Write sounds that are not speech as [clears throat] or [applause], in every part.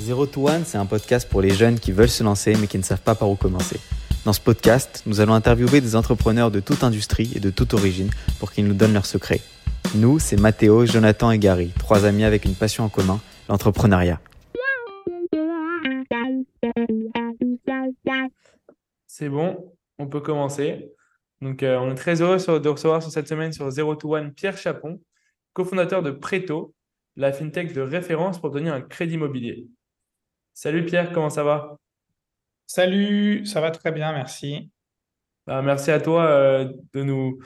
Zero to One, c'est un podcast pour les jeunes qui veulent se lancer mais qui ne savent pas par où commencer. Dans ce podcast, nous allons interviewer des entrepreneurs de toute industrie et de toute origine pour qu'ils nous donnent leurs secrets. Nous, c'est Mathéo, Jonathan et Gary, trois amis avec une passion en commun, l'entrepreneuriat. C'est bon, on peut commencer. Donc, euh, on est très heureux de recevoir sur cette semaine sur Zero to One Pierre Chapon, cofondateur de Preto, la fintech de référence pour obtenir un crédit immobilier. Salut Pierre, comment ça va? Salut, ça va très bien, merci. Bah, merci à toi euh, de nous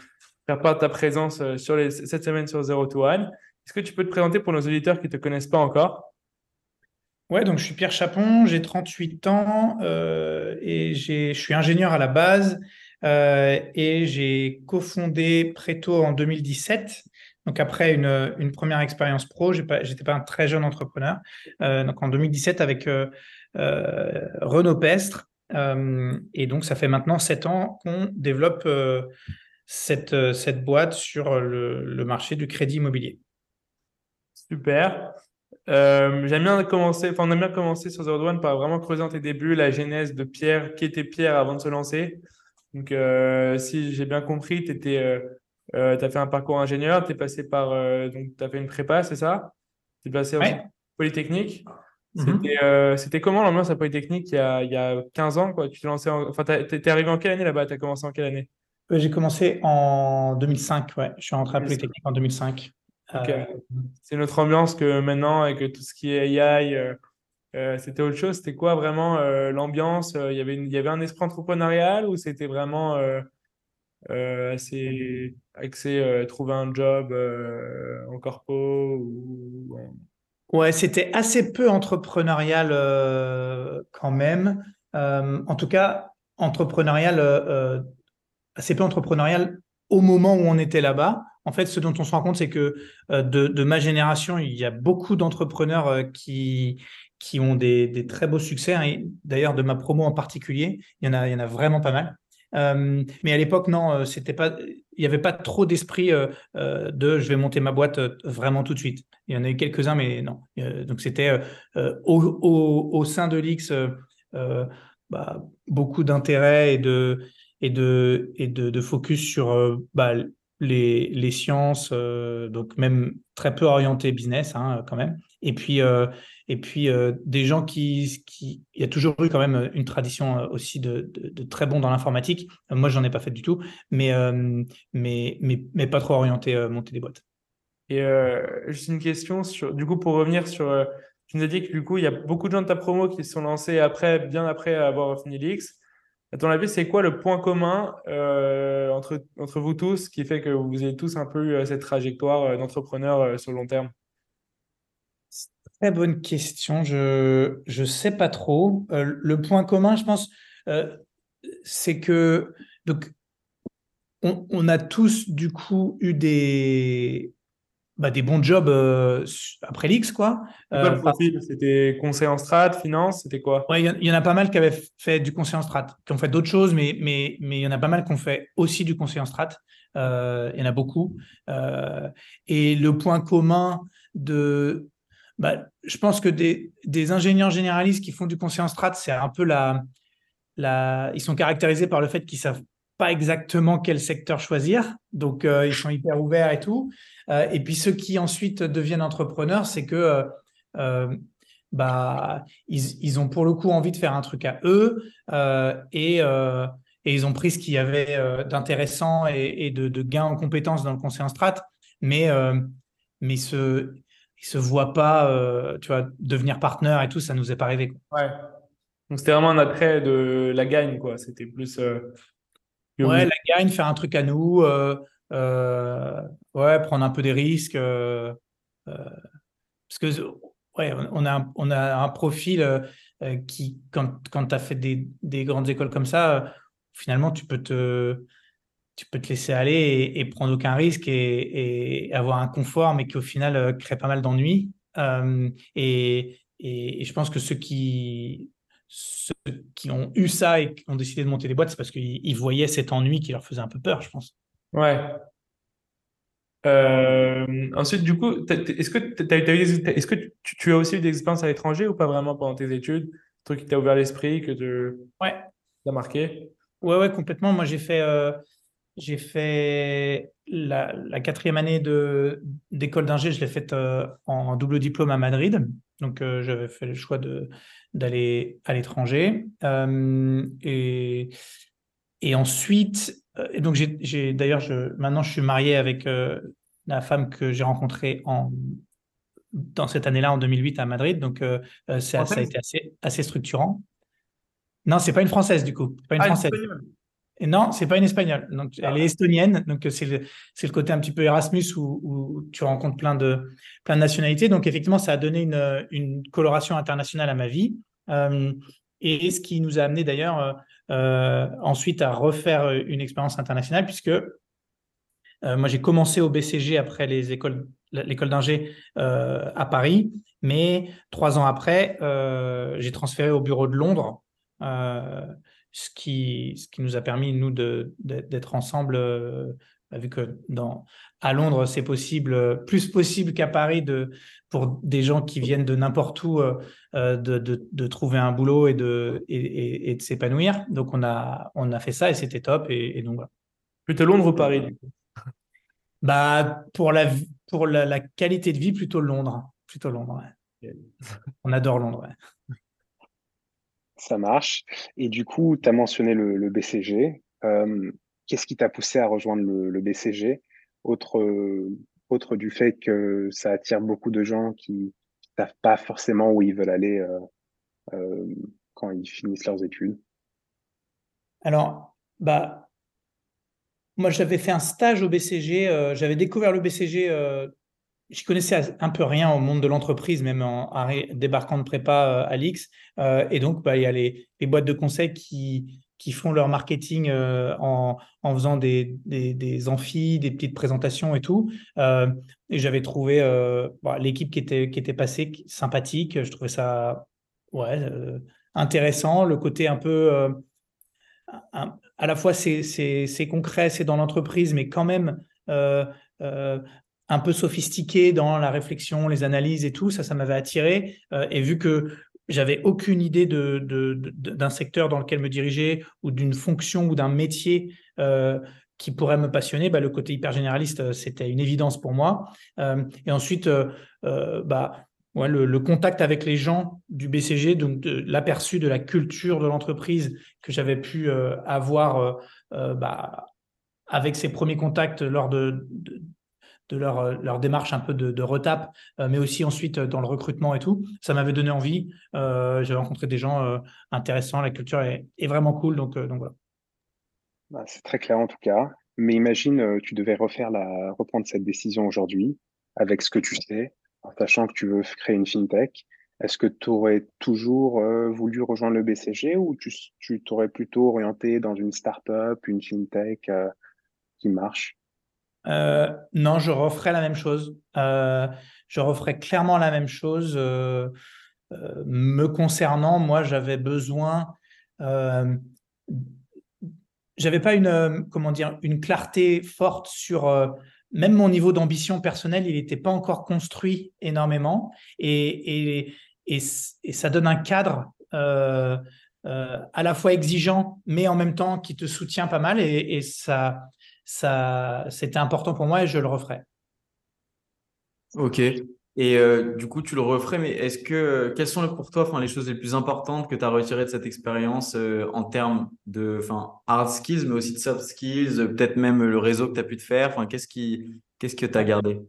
faire part de ta présence euh, sur les, cette semaine sur Zero to One. Est-ce que tu peux te présenter pour nos auditeurs qui ne te connaissent pas encore? Ouais, donc je suis Pierre Chapon, j'ai 38 ans euh, et je suis ingénieur à la base et j'ai cofondé Preto en 2017. Donc après une, première expérience pro, j'ai pas, j'étais pas un très jeune entrepreneur. Euh, donc en 2017 avec euh, euh, Renaud Pestre. Et donc ça fait maintenant sept ans qu'on développe cette, boîte sur le, marché du crédit immobilier. Super. J'aime bien commencer, enfin, on aime bien commencer sur Zero One par vraiment creuser dans tes débuts la genèse de Pierre, qui était Pierre avant de se lancer. Donc, si j'ai bien compris, tu as fait un parcours ingénieur, tu es passé par, euh, donc, tu as fait une prépa, c'est ça? Tu es passé Ouais. ensuite Polytechnique. Mhm. C'était euh, c'était comment l'ambiance à Polytechnique il y a, il y a 15 ans, quoi? Tu t'es lancé en- enfin, t'es arrivé en quelle année là-bas? Tu as commencé en quelle année? Euh, J'ai commencé en 2005, ouais. Je suis rentré à 2005. Polytechnique en 2005. Ok. Euh, C'est notre ambiance que maintenant, avec tout ce qui est AI, euh, euh, c'était autre chose? C'était quoi vraiment euh, l'ambiance? Euh, Il y avait une- il y avait un esprit entrepreneurial ou c'était vraiment euh, assez axé euh, trouver un job euh, en corpo ou ouais, c'était assez peu entrepreneurial euh, quand même. Euh, en tout cas, entrepreneurial, assez peu entrepreneurial au moment où on était là-bas. En fait, ce dont on se rend compte, c'est que de, de ma génération, il y a beaucoup d'entrepreneurs qui, qui ont des, des très beaux succès. hein. D'ailleurs, de ma promo en particulier, il y en a, il y en a vraiment pas mal. Euh, mais à l'époque, non, euh, c'était pas, il n'y avait pas trop d'esprit euh, de je vais monter ma boîte vraiment tout de suite. Il y en a eu quelques-uns, mais non. Donc c'était au, sein de l'X bah, beaucoup d'intérêt et de, focus sur bah, les, sciences, donc même très peu orienté business hein, quand même. Et puis, et puis euh, des gens qui. Il y a toujours eu quand même une tradition euh, aussi de, très bons dans l'informatique. Euh, Moi, j'en ai pas fait du tout, mais, euh, mais, mais, mais pas trop orienté euh, monter des boîtes. Et euh, juste une question du coup, pour revenir sur, euh, tu nous as dit que du coup, il y a beaucoup de gens de ta promo qui se sont lancés après, bien après avoir fini l'X. À ton avis, c'est quoi le point commun euh, entre, entre vous tous qui fait que vous avez tous un peu eu euh, cette trajectoire euh, d'entrepreneur euh, sur le long terme? Très bonne question. Je je sais pas trop. Euh, le point commun, je pense, euh, c'est que donc on, on a tous du coup eu des bah, des bons jobs euh, après l'X quoi. C'était conseil en strat, finance, c'était quoi? Ouais, il y, en- il y en a pas mal qui avaient fait du conseil en strat, qui ont fait d'autres choses, mais, mais, mais il y en a pas mal qui ont fait aussi du conseil en strat. Il y en a beaucoup. Et le point commun de. Bah, je pense que des, ingénieurs généralistes qui font du conseil en strat, c'est un peu la. Ils sont caractérisés par le fait qu'ils savent pas exactement quel secteur choisir. Donc, euh, ils sont hyper ouverts et tout. Euh, et puis, ceux qui ensuite deviennent entrepreneurs, c'est que. euh, bah, ils, ont pour le coup envie de faire un truc à eux et, ils ont pris ce qu'il y avait d'intéressant et, de, de gain en compétences dans le conseil en strat, mais, mais se, ils se voient pas euh, tu vois, devenir partenaire et tout, ça nous est pas arrivé. quoi. Ouais. Donc c'était vraiment un attrait de la gagne, quoi. C'était plus euh, Ouais, la gagne, faire un truc à nous, euh, ouais, prendre un peu des risques. parce que ouais, on a, un- on a un profil qui, quand, quand tu as fait des, des grandes écoles comme ça, finalement, tu peux te, tu peux te laisser aller et, et prendre aucun risque et, et avoir un confort, mais qui au final euh, crée pas mal d'ennuis. Euh, et, et, je pense que ceux qui, ceux qui ont eu ça et qui ont décidé de monter des boîtes, c'est parce qu'ils ils voyaient cet ennui qui leur faisait un peu peur, je pense. Ouais. Euh, ensuite, du coup, est-ce que, est-ce que tu, as aussi eu des expériences à l'étranger ou pas vraiment pendant tes études? Truc qui t'a ouvert l'esprit, que tu ouais. as marqué? Ouais, ouais, complètement. Moi, j'ai fait, euh, j'ai fait la, quatrième année d'école d'ingé, je l'ai faite euh, en double diplôme à Madrid. Donc, j'avais fait le choix d'aller à l'étranger. et, et ensuite, euh, et donc, j'ai d'ailleurs, je, maintenant, je suis marié avec euh, la femme que j'ai rencontrée en, dans cette année-là, en 2008, à Madrid. Donc, euh, ça, a été assez, assez structurant. Non, c'est pas une française, du coup. Pas une ah, française. Et non, c'est pas une espagnole. Donc, elle ah. est estonienne. Donc, c'est le, le, côté un petit peu Erasmus où, où, tu rencontres plein de, plein de nationalités. Donc, effectivement, ça a donné une, une coloration internationale à ma vie. et ce qui nous a amené d'ailleurs euh, ensuite à refaire une expérience internationale, puisque euh, moi j'ai commencé au BCG après les écoles, l'école d'ingé euh, à Paris, mais trois ans après, j'ai transféré au bureau de Londres. Ce qui, ce qui nous a permis, nous, d'être ensemble bah, vu que dans, à Londres, c'est possible, plus possible qu'à Paris, de, pour des gens qui viennent de n'importe où, euh, euh, de, de, trouver un boulot et de, et, et de s'épanouir. Donc, on a, on a fait ça et c'était top. Et, donc, voilà. Plutôt Londres ou Paris, du coup? Bah, Pour, la, pour la, qualité de vie, plutôt Londres. Plutôt Londres, On adore Londres, [laughs] Ça marche. Et du coup, tu as mentionné le, BCG. Euh, Qu'est-ce qui t'a poussé à rejoindre le, BCG, autre, autre du fait que ça attire beaucoup de gens qui ne savent pas forcément où ils veulent aller euh, euh, quand ils finissent leurs études Alors, bah, moi, j'avais fait un stage au BCG. J'avais découvert le BCG. Je connaissais un peu rien au monde de l'entreprise, même en, débarquant de prépa à l'X. et donc, bah, il y a les, boîtes de conseil qui, qui font leur marketing euh, en, en, faisant des, des, des, amphis, des petites présentations et tout. Euh, et j'avais trouvé euh, bah, l'équipe qui était, qui était passée sympathique. Je trouvais ça ouais, intéressant. Le côté un peu. à la fois, c'est concret, c'est dans l'entreprise, mais quand même un peu sophistiqué dans la réflexion, les analyses et tout. Ça, ça m'avait attiré. et vu que j'avais aucune idée de, d'un secteur dans lequel me diriger ou d'une fonction ou d'un métier euh, qui pourrait me passionner. Bah, le côté hyper généraliste, euh, c'était une évidence pour moi. Euh, et ensuite, bah, le, contact avec les gens du BCG, donc l'aperçu de la culture de l'entreprise que j'avais pu avoir bah, avec ces premiers contacts lors de, de leur, euh, leur démarche un peu de, retape, euh, mais aussi ensuite euh, dans le recrutement et tout. Ça m'avait donné envie. J'ai rencontré des gens intéressants, la culture est, est vraiment cool, donc, donc voilà. Bah, c'est très clair en tout cas. Mais imagine, tu devais refaire la, reprendre cette décision aujourd'hui avec ce que tu sais, en sachant que tu veux créer une fintech. Est-ce que tu aurais toujours voulu rejoindre le BCG ou tu t'aurais plutôt orienté dans une startup, une fintech qui marche? Euh, non, je referai la même chose. Euh, je referai clairement la même chose. Euh, me concernant, moi, j'avais besoin. j'avais pas une comment dire une clarté forte sur même mon niveau d'ambition personnelle. Il n'était pas encore construit énormément et, et, et, ça donne un cadre. à la fois exigeant, mais en même temps qui te soutient pas mal et, et ça, ça, c'était important pour moi et je le referai. Ok. Et euh, du coup, tu le referais, mais est-ce que quelles sont pour toi enfin, les choses les plus importantes que tu as retirées de cette expérience euh, en termes de enfin, hard skills, mais aussi de soft skills, peut-être même le réseau que tu as pu te faire? Enfin, Qu'est-ce qui, qu'est-ce que tu as gardé?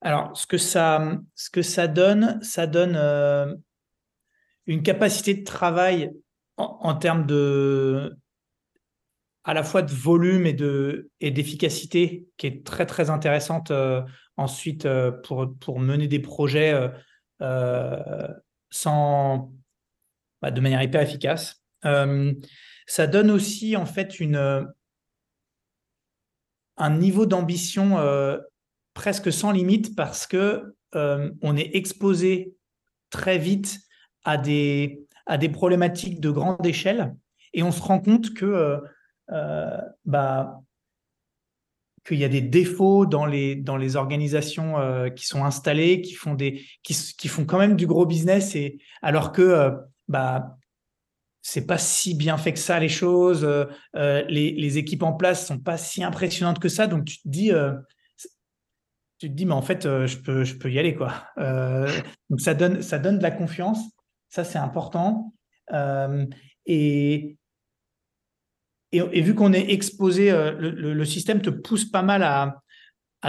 Alors, ce que, ça, ce que ça donne, ça donne euh, une capacité de travail en termes de, à la fois de volume et de et d'efficacité qui est très très intéressante euh, ensuite euh, pour pour mener des projets euh, sans bah, de manière hyper efficace. ça donne aussi en fait une un niveau d'ambition presque sans limite parce que on est exposé très vite à des à des problématiques de grande échelle et on se rend compte que euh, bah, qu'il y a des défauts dans les, dans les organisations euh, qui sont installées, qui font, des, qui, qui, font quand même du gros business, et, alors que euh, bah, c'est pas si bien fait que ça, les choses. Euh, les, les, équipes en place sont pas si impressionnantes que ça. Donc, tu te dis, tu te dis mais en fait, je, peux, je peux y aller. quoi. donc, ça donne, ça donne de la confiance. Ça, c'est important. et, et, vu qu'on est exposé, euh, le, système te pousse pas mal à,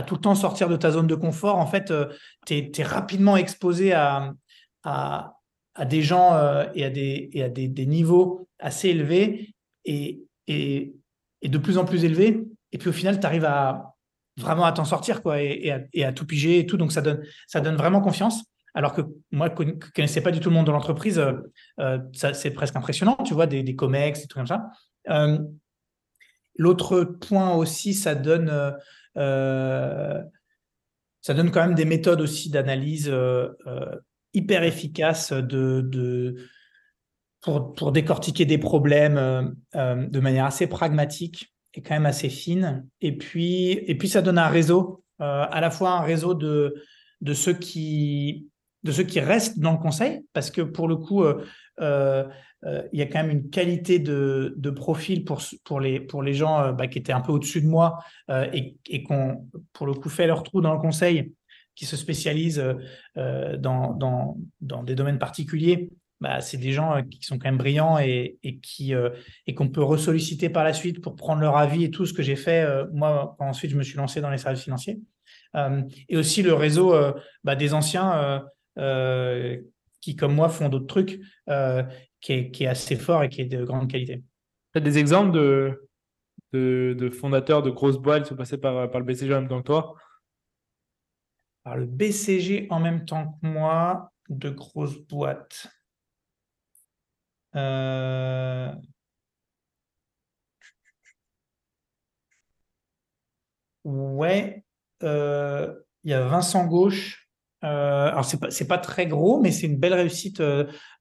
tout le temps sortir de ta zone de confort. En fait, euh, tu es, rapidement exposé à, des gens euh, et à, des, niveaux assez élevés et, de plus en plus élevés. Et puis au final, tu arrives à vraiment à t'en sortir quoi, et, à, tout piger et tout. Donc ça donne vraiment confiance. Alors que moi, je ne connaissais pas du tout le monde de l'entreprise, c'est presque impressionnant, tu vois, des, des COMEX et tout comme ça. Euh, l'autre point aussi, ça donne, euh, euh, ça donne quand même des méthodes aussi d'analyse hyper efficaces de, pour, pour, décortiquer des problèmes de manière assez pragmatique et quand même assez fine. Et puis, et puis ça donne un réseau, à la fois un réseau de, de, ceux qui, de ceux qui restent dans le conseil, parce que pour le coup, euh, il y a quand même une qualité de, profil pour, les, gens euh, bah, qui étaient un peu au-dessus de moi euh, et, et qui ont, pour le coup, fait leur trou dans le conseil, qui se spécialisent dans, des domaines particuliers. Bah, c'est des gens qui sont quand même brillants et, et qui et qu'on peut ressolliciter par la suite pour prendre leur avis et tout ce que j'ai fait. moi, ensuite, je me suis lancé dans les services financiers. et aussi le réseau bah, des anciens qui, comme moi, font d'autres trucs qui est, assez fort et qui est de grande qualité. Tu as des exemples de, de, fondateurs de grosses boîtes qui sont passés par, par le BCG en même temps que toi? Par le BCG en même temps que moi, de grosses boîtes. Euh, ouais, euh, il y a Vincent Gauche. Euh, alors, c'est pas, pas très gros, mais c'est une belle réussite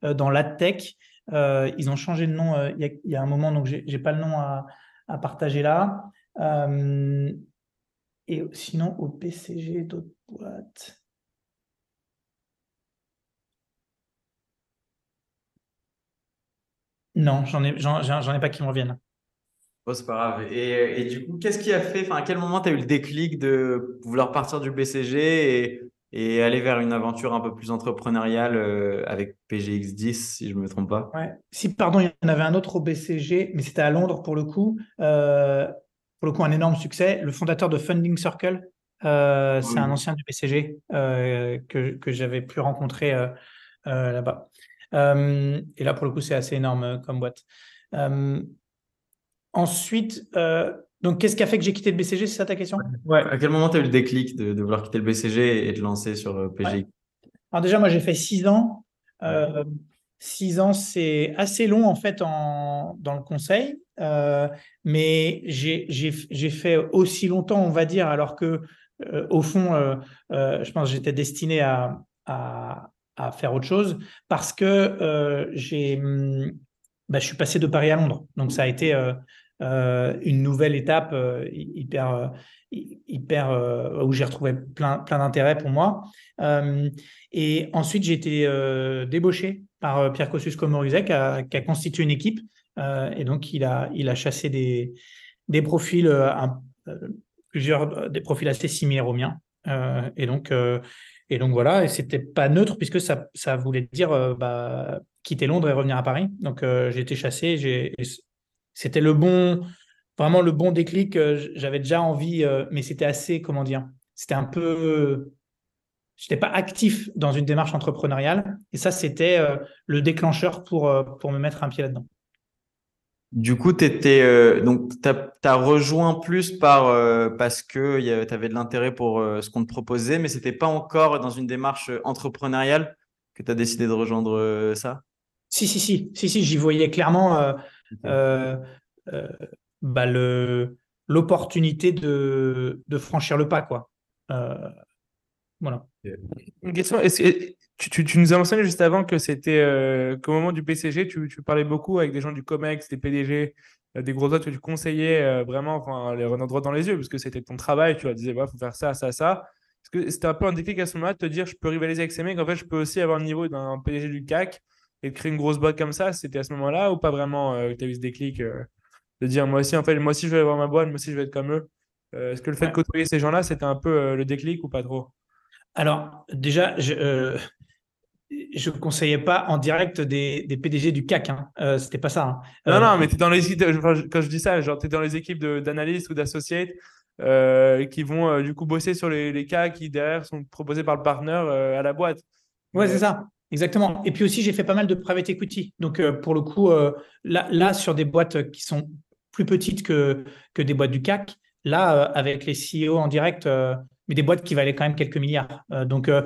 dans la tech. Euh, ils ont changé de nom euh, il y, a un moment, donc je n'ai pas le nom à, partager là. Euh, et sinon, au PCG, d'autres boîtes. Non, j'en ai, ai pas qui me reviennent. Oh, c'est pas grave. Et, du coup, qu'est-ce qui a fait, enfin, à quel moment tu as eu le déclic de vouloir partir du BCG et et aller vers une aventure un peu plus entrepreneuriale euh, avec PGX10, si je ne me trompe pas. Ouais. Si, pardon, il y en avait un autre au BCG, mais c'était à Londres pour le coup. Euh, pour le coup, un énorme succès. Le fondateur de Funding Circle, euh, c'est un ancien du BCG que, que j'avais pu rencontrer là-bas. et là, pour le coup, c'est assez énorme comme boîte. ensuite, donc, qu'est-ce qui a fait que j'ai quitté le BCG C'est ça ta question? Ouais. À quel moment tu as eu le déclic de, vouloir quitter le BCG et de lancer sur euh, PGI Alors, déjà, moi, j'ai fait six ans. Euh, six ans, c'est assez long, en fait, en, dans le conseil. Euh, mais j'ai fait aussi longtemps, on va dire, alors que, au fond, je pense que j'étais destiné à, à, à, faire autre chose parce que j'ai. Hum, bah, je suis passé de Paris à Londres. Donc, ça a été euh, une nouvelle étape euh, hyper, euh, où j'ai retrouvé plein, plein d'intérêt pour moi. et ensuite, j'ai été débauché par Pierre Kosciusko-Morizet qui a, qui a, constitué une équipe. et donc, il a, il a chassé des, des profils, plusieurs des profils assez similaires aux miens. et donc, et donc voilà, et c'était pas neutre puisque ça, ça voulait dire bah, quitter Londres et revenir à Paris. Donc j'ai été chassé, c'était le bon, vraiment le bon déclic. J'avais déjà envie, euh, mais c'était assez, comment dire, c'était un peu. Je n'étais pas actif dans une démarche entrepreneuriale. Et ça, c'était euh, le déclencheur pour, euh, pour me mettre un pied là-dedans. Du coup, tu as, rejoint plus par, parce que tu avais de l'intérêt pour ce qu'on te proposait, mais ce n'était pas encore dans une démarche entrepreneuriale que tu as décidé de rejoindre ça? Si, si, si, si, si j'y voyais clairement euh, euh, bah, l'opportunité de, de, franchir le pas. Quoi. Euh, voilà. Une question, est tu, tu, nous as mentionné juste avant que c'était qu'au moment du PCG, tu, tu, parlais beaucoup avec des gens du COMEX, des PDG des grosses boîtes que tu conseillais vraiment, enfin, les renard droit dans les yeux, parce que c'était ton travail, tu disais, il faut faire ça, ça, ça. Est-ce que c'était un peu un déclic à ce moment-là de te dire, je peux rivaliser avec ces mecs, en fait, je peux aussi avoir le niveau d'un PDG du CAC et de créer une grosse boîte comme ça C'était à ce moment-là ou pas vraiment que tu as eu ce déclic de dire, moi aussi, en fait, moi aussi, je vais avoir ma boîte, moi aussi, je vais être comme eux Est-ce que le fait de côtoyer ces gens-là, c'était un peu le déclic ou pas trop? Alors, déjà, je ne euh, conseillais pas en direct des, des PDG du CAC. Hein. Euh, C'était pas ça. Hein. Non, non, euh, mais es dans les, quand je dis ça, genre, tu es dans les équipes d'analystes ou d'associates euh, qui vont du coup bosser sur les, les, cas qui derrière sont proposés par le partenaire à la boîte. Ouais, c'est ça. Exactement. Et puis aussi, j'ai fait pas mal de private equity. Donc, pour le coup, là, là, sur des boîtes qui sont plus petites que, que des boîtes du CAC, là, avec les CEO en direct, mais des boîtes qui valaient quand même quelques milliards. Euh, donc, euh,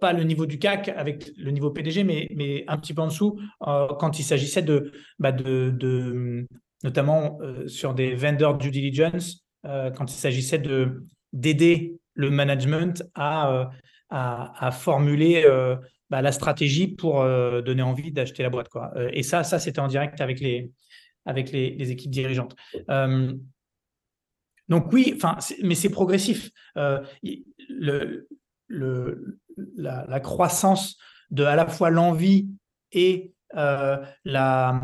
pas le niveau du CAC avec le niveau PDG, mais, mais un petit peu en dessous euh, quand il s'agissait de, bah de, de, notamment sur des vendors due diligence, quand il s'agissait de d'aider le management à, à, formuler bah, la stratégie pour donner envie d'acheter la boîte. Quoi. et ça, ça c'était en direct avec les, avec les, équipes dirigeantes. Donc oui, mais c'est progressif. Euh, la, croissance de à la fois l'envie et euh, la,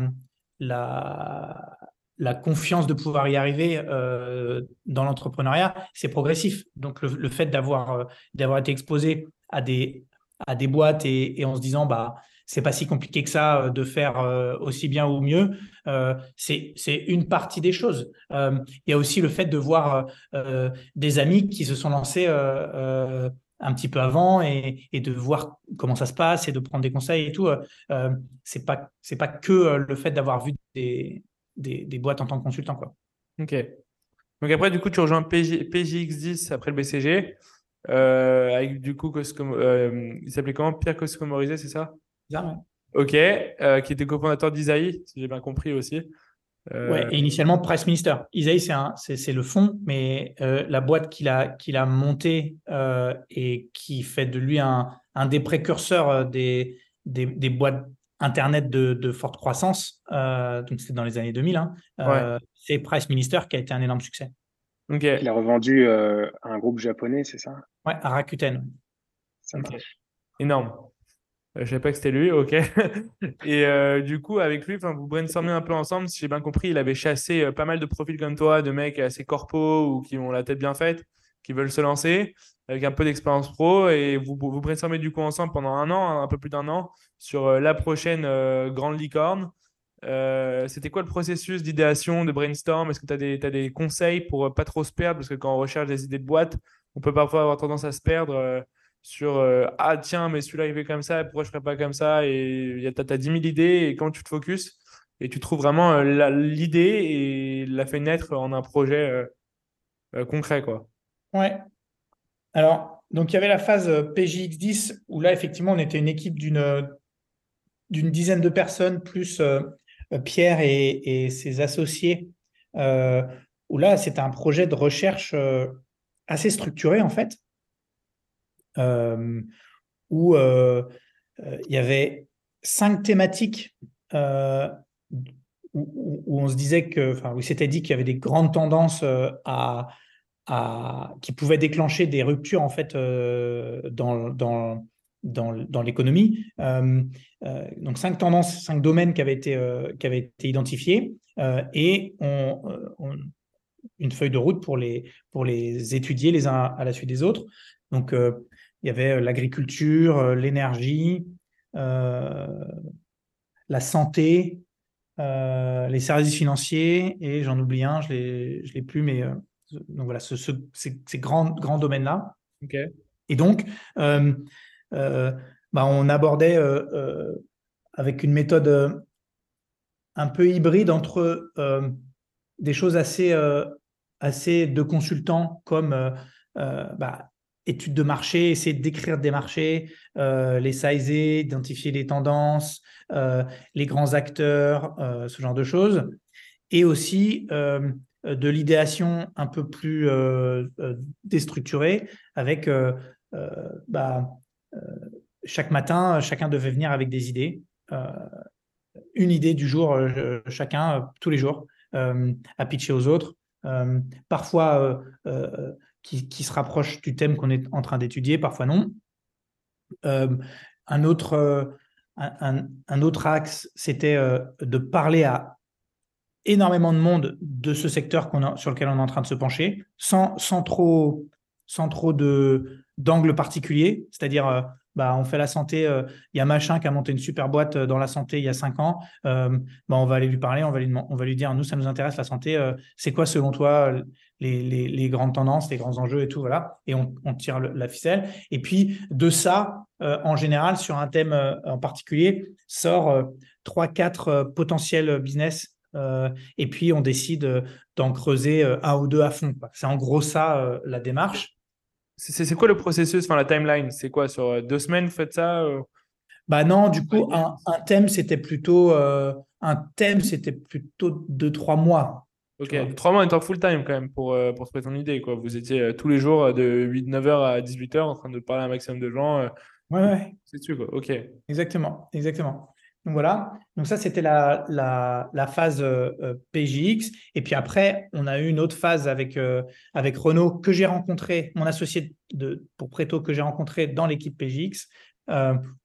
la, confiance de pouvoir y arriver euh, dans l'entrepreneuriat, c'est progressif. Donc le, fait d'avoir d'avoir été exposé à des à des boîtes et, en se disant bah c'est pas si compliqué que ça euh, de faire euh, aussi bien ou mieux. Euh, c'est une partie des choses. il y a aussi le fait de voir des amis qui se sont lancés un petit peu avant et, de voir comment ça se passe et de prendre des conseils et tout. C'est pas c'est pas que le fait d'avoir vu des, des, des, boîtes en tant que consultant quoi. Ok. Donc après du coup tu rejoins PJ, PJX10 après le BCG avec du coup il s'appelait comment? Pierre Coscomorisé c'est ça? Ok, euh, qui était cofondateur d'Isaïe, si j'ai bien compris aussi. Euh... Ouais, et initialement Price Minister. Isaïe, c'est le fond, mais euh, la boîte qu'il a, qu'il a montée euh, et qui fait de lui un, un des précurseurs des, des, des, boîtes Internet de, de forte croissance, donc c'est dans les années 2000, hein, c'est Price Minister qui a été un énorme succès. Okay. Il a revendu à un groupe japonais, c'est ça? Ouais, à Rakuten. Énorme. Euh, je savais pas que c'était lui, ok. [laughs] et euh, du coup, avec lui, vous brainstormez un peu ensemble. Si j'ai bien compris, il avait chassé euh, pas mal de profils comme toi, de mecs assez corpos ou qui ont la tête bien faite, qui veulent se lancer avec un peu d'expérience pro. Et vous, vous brainstormez du coup ensemble pendant un an, un peu plus d'un an, sur la prochaine grande licorne. C'était quoi le processus d'idéation, de brainstorm? Est-ce que tu as, as, des conseils pour pas trop se perdre? Parce que quand on recherche des idées de boîte, on peut parfois avoir tendance à se perdre sur euh, ah tiens mais celui-là il fait comme ça pourquoi je ferais pas comme ça? Et tu as, 10 000 idées et quand tu te focuses et tu trouves vraiment euh, l'idée et la fait naître en un projet euh, concret quoi. Ouais. Alors donc il y avait la phase PJX10 où là effectivement on était une équipe d'une dizaine de personnes plus Pierre et, ses associés où là c'était un projet de recherche assez structuré en fait euh, où euh, euh, il y avait cinq thématiques où, on se disait que, enfin, où s'était dit qu'il y avait des grandes tendances à, qui pouvaient déclencher des ruptures en fait dans, dans, dans, dans l'économie. donc cinq tendances, cinq domaines qui avaient été, qui avaient été identifiés et on, une feuille de route pour les, pour les étudier les uns à la suite des autres. Donc il y avait euh, l'agriculture, euh, l'énergie, euh, la santé, les services financiers, et j'en oublie un, je ne l'ai plus, mais donc voilà, ce, ces, grands, grands domaines-là. Et donc, bah, on abordait avec une méthode un peu hybride entre des choses assez, assez de consultants comme bah, études de marché, essayer d'écrire des marchés, euh, les sizer, identifier les tendances, euh, les grands acteurs, euh, ce genre de choses. Et aussi de l'idéation un peu plus déstructurée avec bah, chaque matin, chacun devait venir avec des idées. une idée du jour, chacun, tous les jours. à pitcher aux autres. parfois qui, se rapprochent du thème qu'on est en train d'étudier, parfois non. un autre axe, c'était euh, de parler à énormément de monde de ce secteur sur lequel on est en train de se pencher, sans trop, sans trop d'angle particulier. C'est-à-dire, euh, bah, on fait la santé, euh, il y a machin qui a monté une super boîte dans la santé il y a cinq ans, bah, on va aller lui parler, on va lui, on va lui dire, nous, ça nous intéresse la santé, c'est quoi selon toi les, les, grandes tendances, les grands enjeux et tout, voilà, et on, tire la ficelle. Et puis de ça, euh, en général, sur un thème euh, en particulier, sort euh, trois, quatre potentiels business et puis on décide d'en creuser un ou deux à fond. C'est en gros ça la démarche. C'est quoi le processus, enfin la timeline? C'est quoi Sur deux semaines, vous faites ça Bah non, du coup, un, un thème, c'était plutôt un thème, c'était plutôt deux, trois mois. Ok, trois mois étant full time quand même pour, euh, pour trouver ton idée. Quoi. Vous étiez euh, tous les jours euh, de 8-9h à 18h en train de parler à un maximum de gens. ouais, ouais. C'est sûr, quoi. Ok. Exactement, exactement. Donc voilà, donc ça c'était la, la, la, phase PJX. Et puis après, on a eu une autre phase avec, avec Renault que j'ai rencontré, mon associé de, pour Preto que j'ai rencontré dans l'équipe PJX,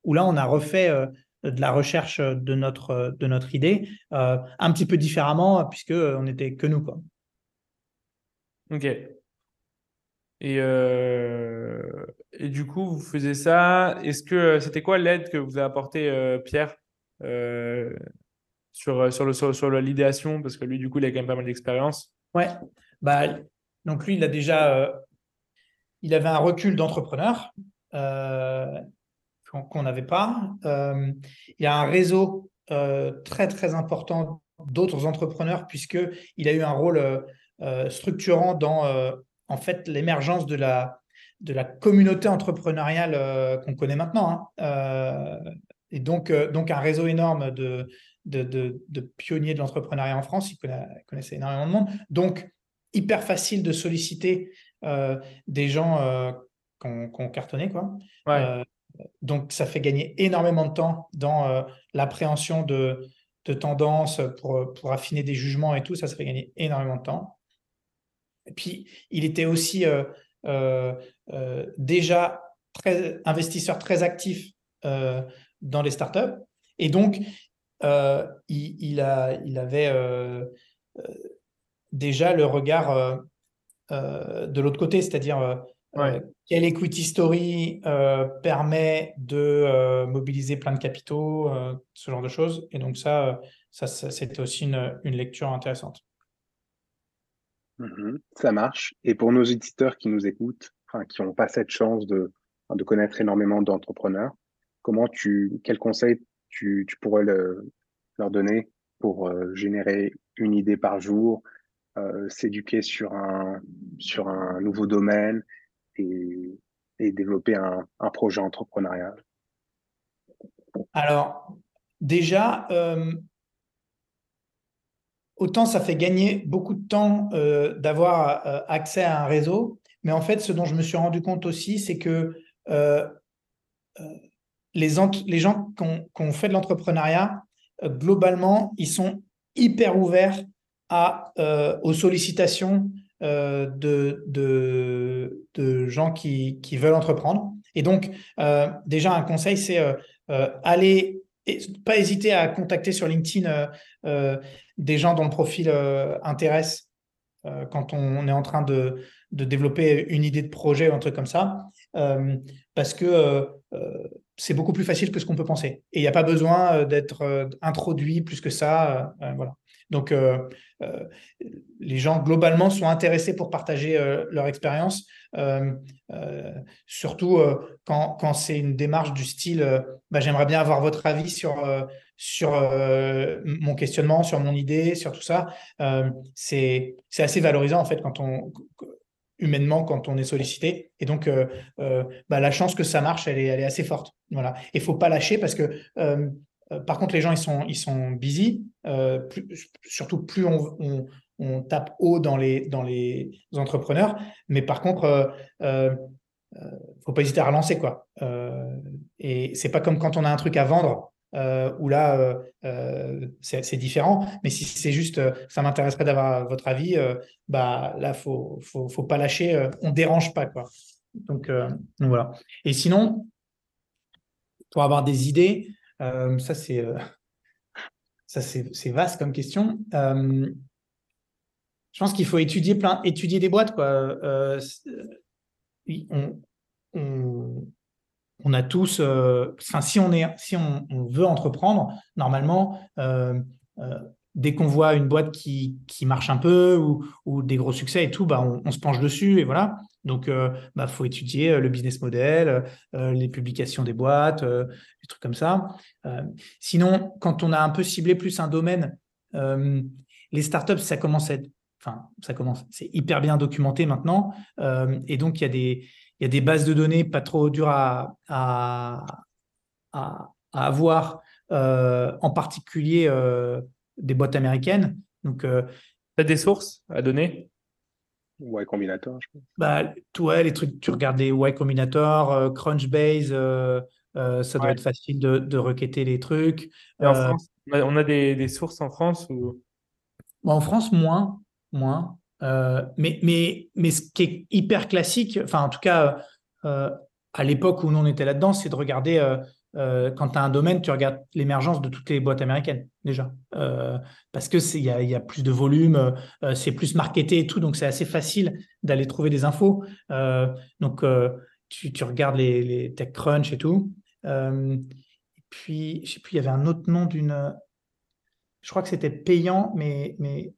où là on a refait de la recherche de notre, de notre idée, euh, un petit peu différemment, puisqu'on n'était que nous. Quoi. Ok. Et, euh, et du coup, vous faisiez ça. Est-ce que c'était quoi l'aide que vous a apporté euh, sur, sur, le, sur, l'idéation Parce que lui, du coup, il a quand même pas mal d'expérience. Ouais. Bah, donc lui, il a déjà. il avait un recul d'entrepreneur qu'on n'avait pas. Euh, il a un réseau euh, très très important d'autres entrepreneurs puisqu'il a eu un rôle euh, structurant dans en fait l'émergence de la, de la communauté entrepreneuriale qu'on connaît maintenant. Hein. Et donc, donc un réseau énorme de, de, de, pionniers de l'entrepreneuriat en France. Il connaissait énormément de monde. Donc, hyper facile de solliciter des gens qu'on qu cartonnait. Quoi. Ouais donc, ça fait gagner énormément de temps dans euh, l'appréhension de, tendances pour, pour, affiner des jugements et tout. Ça, ça fait gagner énormément de temps. Et puis, il était aussi euh, euh, déjà très, investisseur très actif dans les startups. Et donc, il, a, il avait déjà le regard de l'autre côté, c'est-à-dire euh, quelle equity story euh, permet de euh, mobiliser plein de capitaux, ce genre de choses. Et donc ça, ça, c'était aussi une, une, lecture intéressante. Mhm, ça marche. Et pour nos éditeurs qui nous écoutent, enfin, qui n'ont pas cette chance de, de connaître énormément d'entrepreneurs, comment tu, quels conseils tu, tu pourrais le, leur donner pour générer une idée par jour, s'éduquer sur un, sur un nouveau domaine et, développer un, projet entrepreneurial? Alors, déjà, euh, autant ça fait gagner beaucoup de temps euh, d'avoir euh, accès à un réseau, mais en fait, ce dont je me suis rendu compte aussi, c'est que les, gens qui ont, fait de l'entrepreneuriat, globalement, ils sont hyper ouverts à, aux sollicitations euh, de, gens qui, veulent entreprendre. Et donc, euh, déjà, un conseil, c'est euh, aller, pas hésiter à contacter sur LinkedIn des gens dont le profil intéresse quand on, est en train de, de, développer une idée de projet ou un truc comme ça, parce que c'est beaucoup plus facile que ce qu'on peut penser. Et il n'y a pas besoin d'être introduit plus que ça. voilà. Donc, euh, euh, les gens globalement sont intéressés pour partager euh, leur expérience, surtout quand, quand c'est une démarche du style bah, j'aimerais bien avoir votre avis sur, sur mon questionnement, sur mon idée, sur tout ça. c'est assez valorisant en fait quand on humainement quand on est sollicité. Et donc, bah, la chance que ça marche, elle est, assez forte. Voilà. Et faut pas lâcher parce que euh, par contre, les gens, ils sont, ils sont busy. Euh, surtout, plus on, on, tape haut dans les, dans les entrepreneurs. Mais par contre, euh, faut pas hésiter à relancer. Quoi. et c'est pas comme quand on a un truc à vendre. Où là, c'est différent. Mais si c'est juste, ça m'intéresserait d'avoir votre avis, bah, là, faut, faut, faut, pas lâcher, on dérange pas. Quoi. Donc, voilà. Et sinon, pour avoir des idées, ça c'est [laughs] ça c'est vaste comme question. je pense qu'il faut étudier plein, étudier des boîtes quoi. on, on a tous, euh, enfin, si on est, si on, veut entreprendre, normalement, euh, euh, dès qu'on voit une boîte qui, qui, marche un peu ou, des gros succès et tout, bah, on, se penche dessus et voilà. Donc, il bah, faut étudier le business model, les publications des boîtes, des trucs comme ça. sinon, quand on a un peu ciblé plus un domaine, les startups, ça commence à être, enfin, ça commence, c'est hyper bien documenté maintenant, et donc il y a des il y a des bases de données pas trop dures à, à, avoir, euh, en particulier euh, des boîtes américaines. Donc, euh, tu as des sources à donner? Y Combinator, je pense. Bah, les trucs, tu regardes des Y Combinator, Crunchbase, ça doit être facile de, de requêter les trucs. En France, on a des, des, sources en France ou... En France, moins. moins. Euh, mais, ce qui est hyper classique, enfin en tout cas euh, à l'époque où nous on était là-dedans, c'est de regarder, euh, quand tu as un domaine, tu regardes l'émergence de toutes les boîtes américaines déjà. parce qu'il y a, y a plus de volume, c'est plus marketé et tout, donc c'est assez facile d'aller trouver des infos. donc tu, tu, regardes les, les TechCrunch et tout. et puis, je sais plus, il y avait un autre nom d'une. Je crois que c'était payant, mais, mais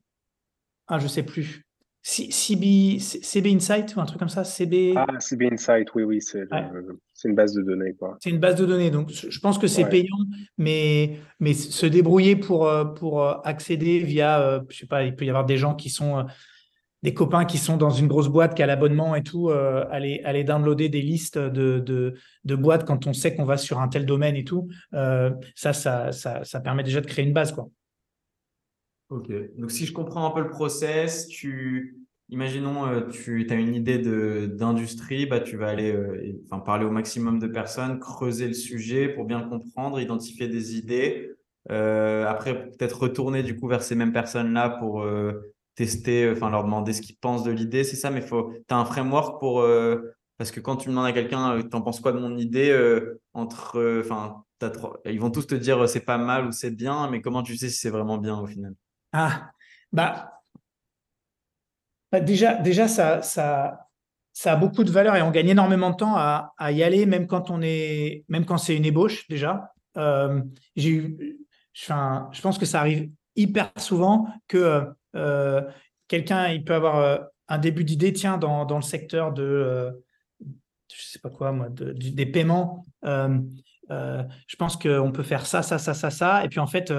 ah, je sais plus. CB, CB Insight ou un truc comme ça CB... Ah, CB Insight, oui, oui, c'est une base de données. C'est une base de données, donc je pense que c'est payant, mais, mais se débrouiller pour, euh, pour euh, accéder via, euh, je sais pas, il peut y avoir des gens qui sont, des copains qui sont dans une grosse boîte qui a l'abonnement et tout, aller, aller downloader des listes de, de, de boîtes quand on sait qu'on va sur un tel domaine et tout, ça, ça, ça, ça permet déjà de créer une base, quoi. Ok. Donc, si je comprends un peu le process, tu, imaginons, euh, tu as une idée d'industrie, bah, tu vas aller euh, enfin, parler au maximum de personnes, creuser le sujet pour bien comprendre, identifier des idées. Euh, après, peut-être retourner du coup vers ces mêmes personnes-là pour tester, enfin leur demander ce qu'ils pensent de l'idée. C'est ça, mais tu as un framework pour. parce que quand tu demandes à quelqu'un, t'en penses quoi de mon idée entre, enfin, ils vont tous te dire c'est pas mal ou c'est bien, mais comment tu sais si c'est vraiment bien au final? Ah, bah, bah, déjà, déjà ça, ça, ça a beaucoup de valeur et on gagne énormément de temps à, y aller, même quand on est, même quand c'est une ébauche déjà. Euh, j'ai eu, je pense que ça arrive hyper souvent que euh, quelqu'un il peut avoir euh, un début d'idée, tiens, dans, dans, le secteur de, je sais pas quoi moi, des paiements. je pense qu'on peut faire ça, ça, ça, ça, ça. Et puis en fait,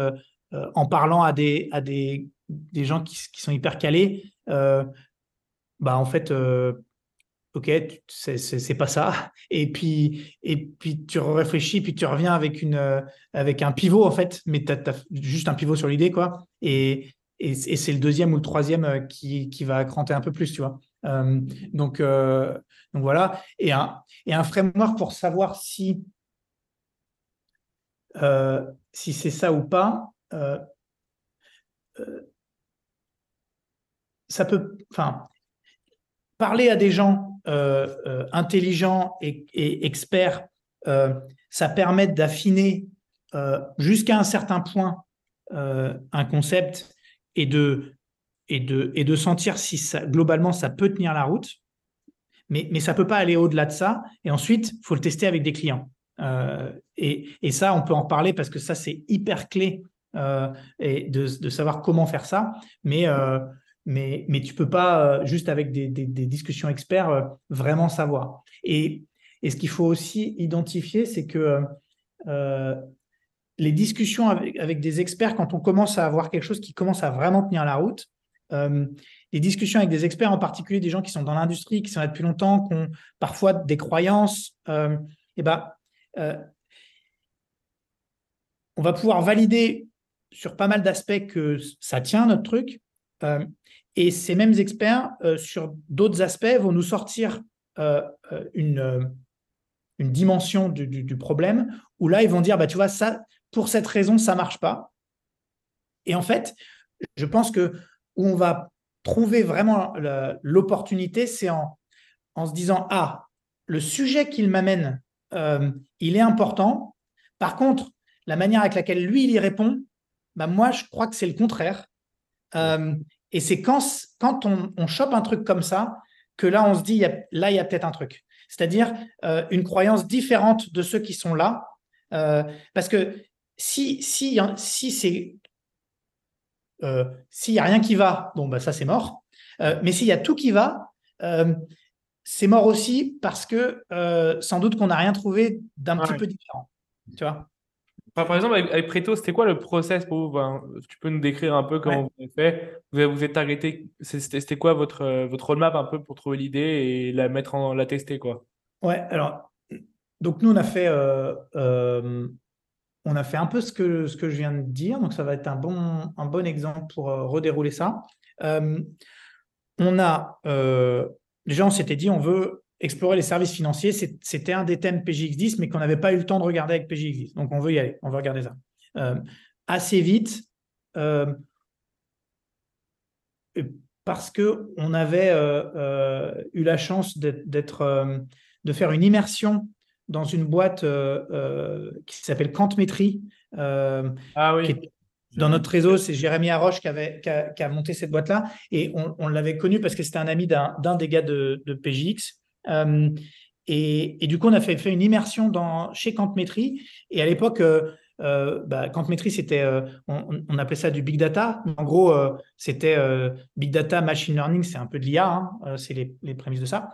euh, en parlant à des, à des, des gens qui, qui, sont hyper calés, euh, bah en fait, euh, ok, c'est pas ça. [laughs] Et puis, et puis tu réfléchis, puis tu reviens avec, une, avec un pivot, en fait, mais tu as, juste un pivot sur l'idée, quoi. Et, et, c'est le deuxième ou le troisième qui, qui va cranter un peu plus, tu vois. donc, donc voilà. Et un, et un framework pour savoir si, si c'est ça ou pas, euh, euh, ça peut, enfin, parler à des gens euh, intelligents et, experts, ça permet d'affiner jusqu'à un certain point un concept et de, et, de, et de sentir si ça, globalement ça peut tenir la route, mais, mais ça ne peut pas aller au-delà de ça. Et ensuite, il faut le tester avec des clients. et, et, ça, on peut en parler parce que ça, c'est hyper clé et de, savoir comment faire ça. Mais, euh, mais, mais tu peux pas, euh, juste avec des, discussions experts, vraiment savoir. Et, et ce qu'il faut aussi identifier, c'est que les discussions avec, avec, des experts, quand on commence à avoir quelque chose qui commence à vraiment tenir la route, les discussions avec des experts, en particulier des gens qui sont dans l'industrie, qui sont là depuis longtemps, qui ont parfois des croyances, et eh ben, on va pouvoir valider sur pas mal d'aspects que ça tient notre truc. Euh, et ces mêmes experts, euh, sur d'autres aspects, vont nous sortir euh, une, dimension du, problème où là, ils vont dire, bah, tu vois, ça, pour cette raison, ça marche pas. Et en fait, je pense que où on va trouver vraiment l'opportunité, c'est en, en se disant ah, le sujet qu'il m'amène, il est important. Par contre, la manière avec laquelle lui il y répond, bah moi je crois que c'est le contraire. Euh, et c'est quand, quand on, on, chope un truc comme ça que là on se dit là il y a peut-être un truc. C'est-à-dire euh, une croyance différente de ceux qui sont là. parce que si, si, si c'est s'il n'y a rien qui va, bon bah ça c'est mort. mais s'il y a tout qui va, c'est mort aussi parce que euh, sans doute qu'on n'a rien trouvé d'un petit peu différent. Tu vois? Par exemple, avec, Preto, c'était quoi le process pour vous? Tu peux nous décrire un peu comment vous avez fait. Vous vous êtes arrêté C'était quoi votre, euh, votre roadmap un peu pour trouver l'idée et la mettre en la tester quoi? Ouais, alors, donc nous, on a fait, euh, on a fait un peu ce que, ce que je viens de dire, donc ça va être un bon, un bon exemple pour redérouler ça. on a déjà, on s'était dit, on veut explorer les services financiers. C'était un des thèmes PJX10, mais qu'on n'avait pas eu le temps de regarder avec PJX10. Donc, on veut y aller, on veut regarder ça. Euh, assez vite, euh, parce qu'on avait euh, eu la chance d'être, de faire une immersion dans une boîte qui s'appelle Quantmetry. ah oui dans notre réseau, c'est Jérémy Arroche qui, avait, qui, a, monté cette boîte-là. Et on, l'avait connu parce que c'était un ami d'un des gars de, PJX. Euh, et, du coup, on a fait, une immersion dans, chez Quantmetry. Et à l'époque, euh, euh bah, c'était, euh, on, appelait ça du big data. En gros, c'était big data, machine learning, c'est un peu de l'IA, hein, c'est les, prémices de ça.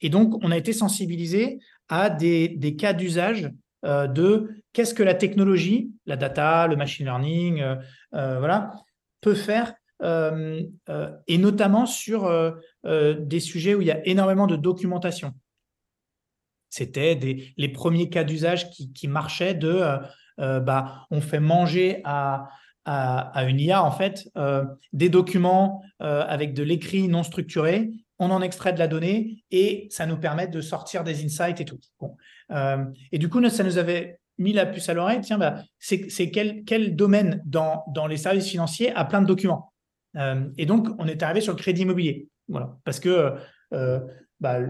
et donc, on a été sensibilisé à des, des cas d'usage de qu'est-ce que la technologie, la data, le machine learning, euh, euh, voilà, peut faire, euh, et notamment sur des sujets où il y a énormément de documentation. C'était les premiers cas d'usage qui, marchaient de bah, on fait manger à, une IA en fait des documents avec de l'écrit non structuré on en extrait de la donnée et ça nous permet de sortir des insights et tout. et du coup, ça nous avait mis la puce à l'oreille, tiens, bah, c'est quel, domaine dans, les services financiers a plein de documents euh, Et donc, on est arrivé sur le crédit immobilier. Voilà, parce que euh, bah,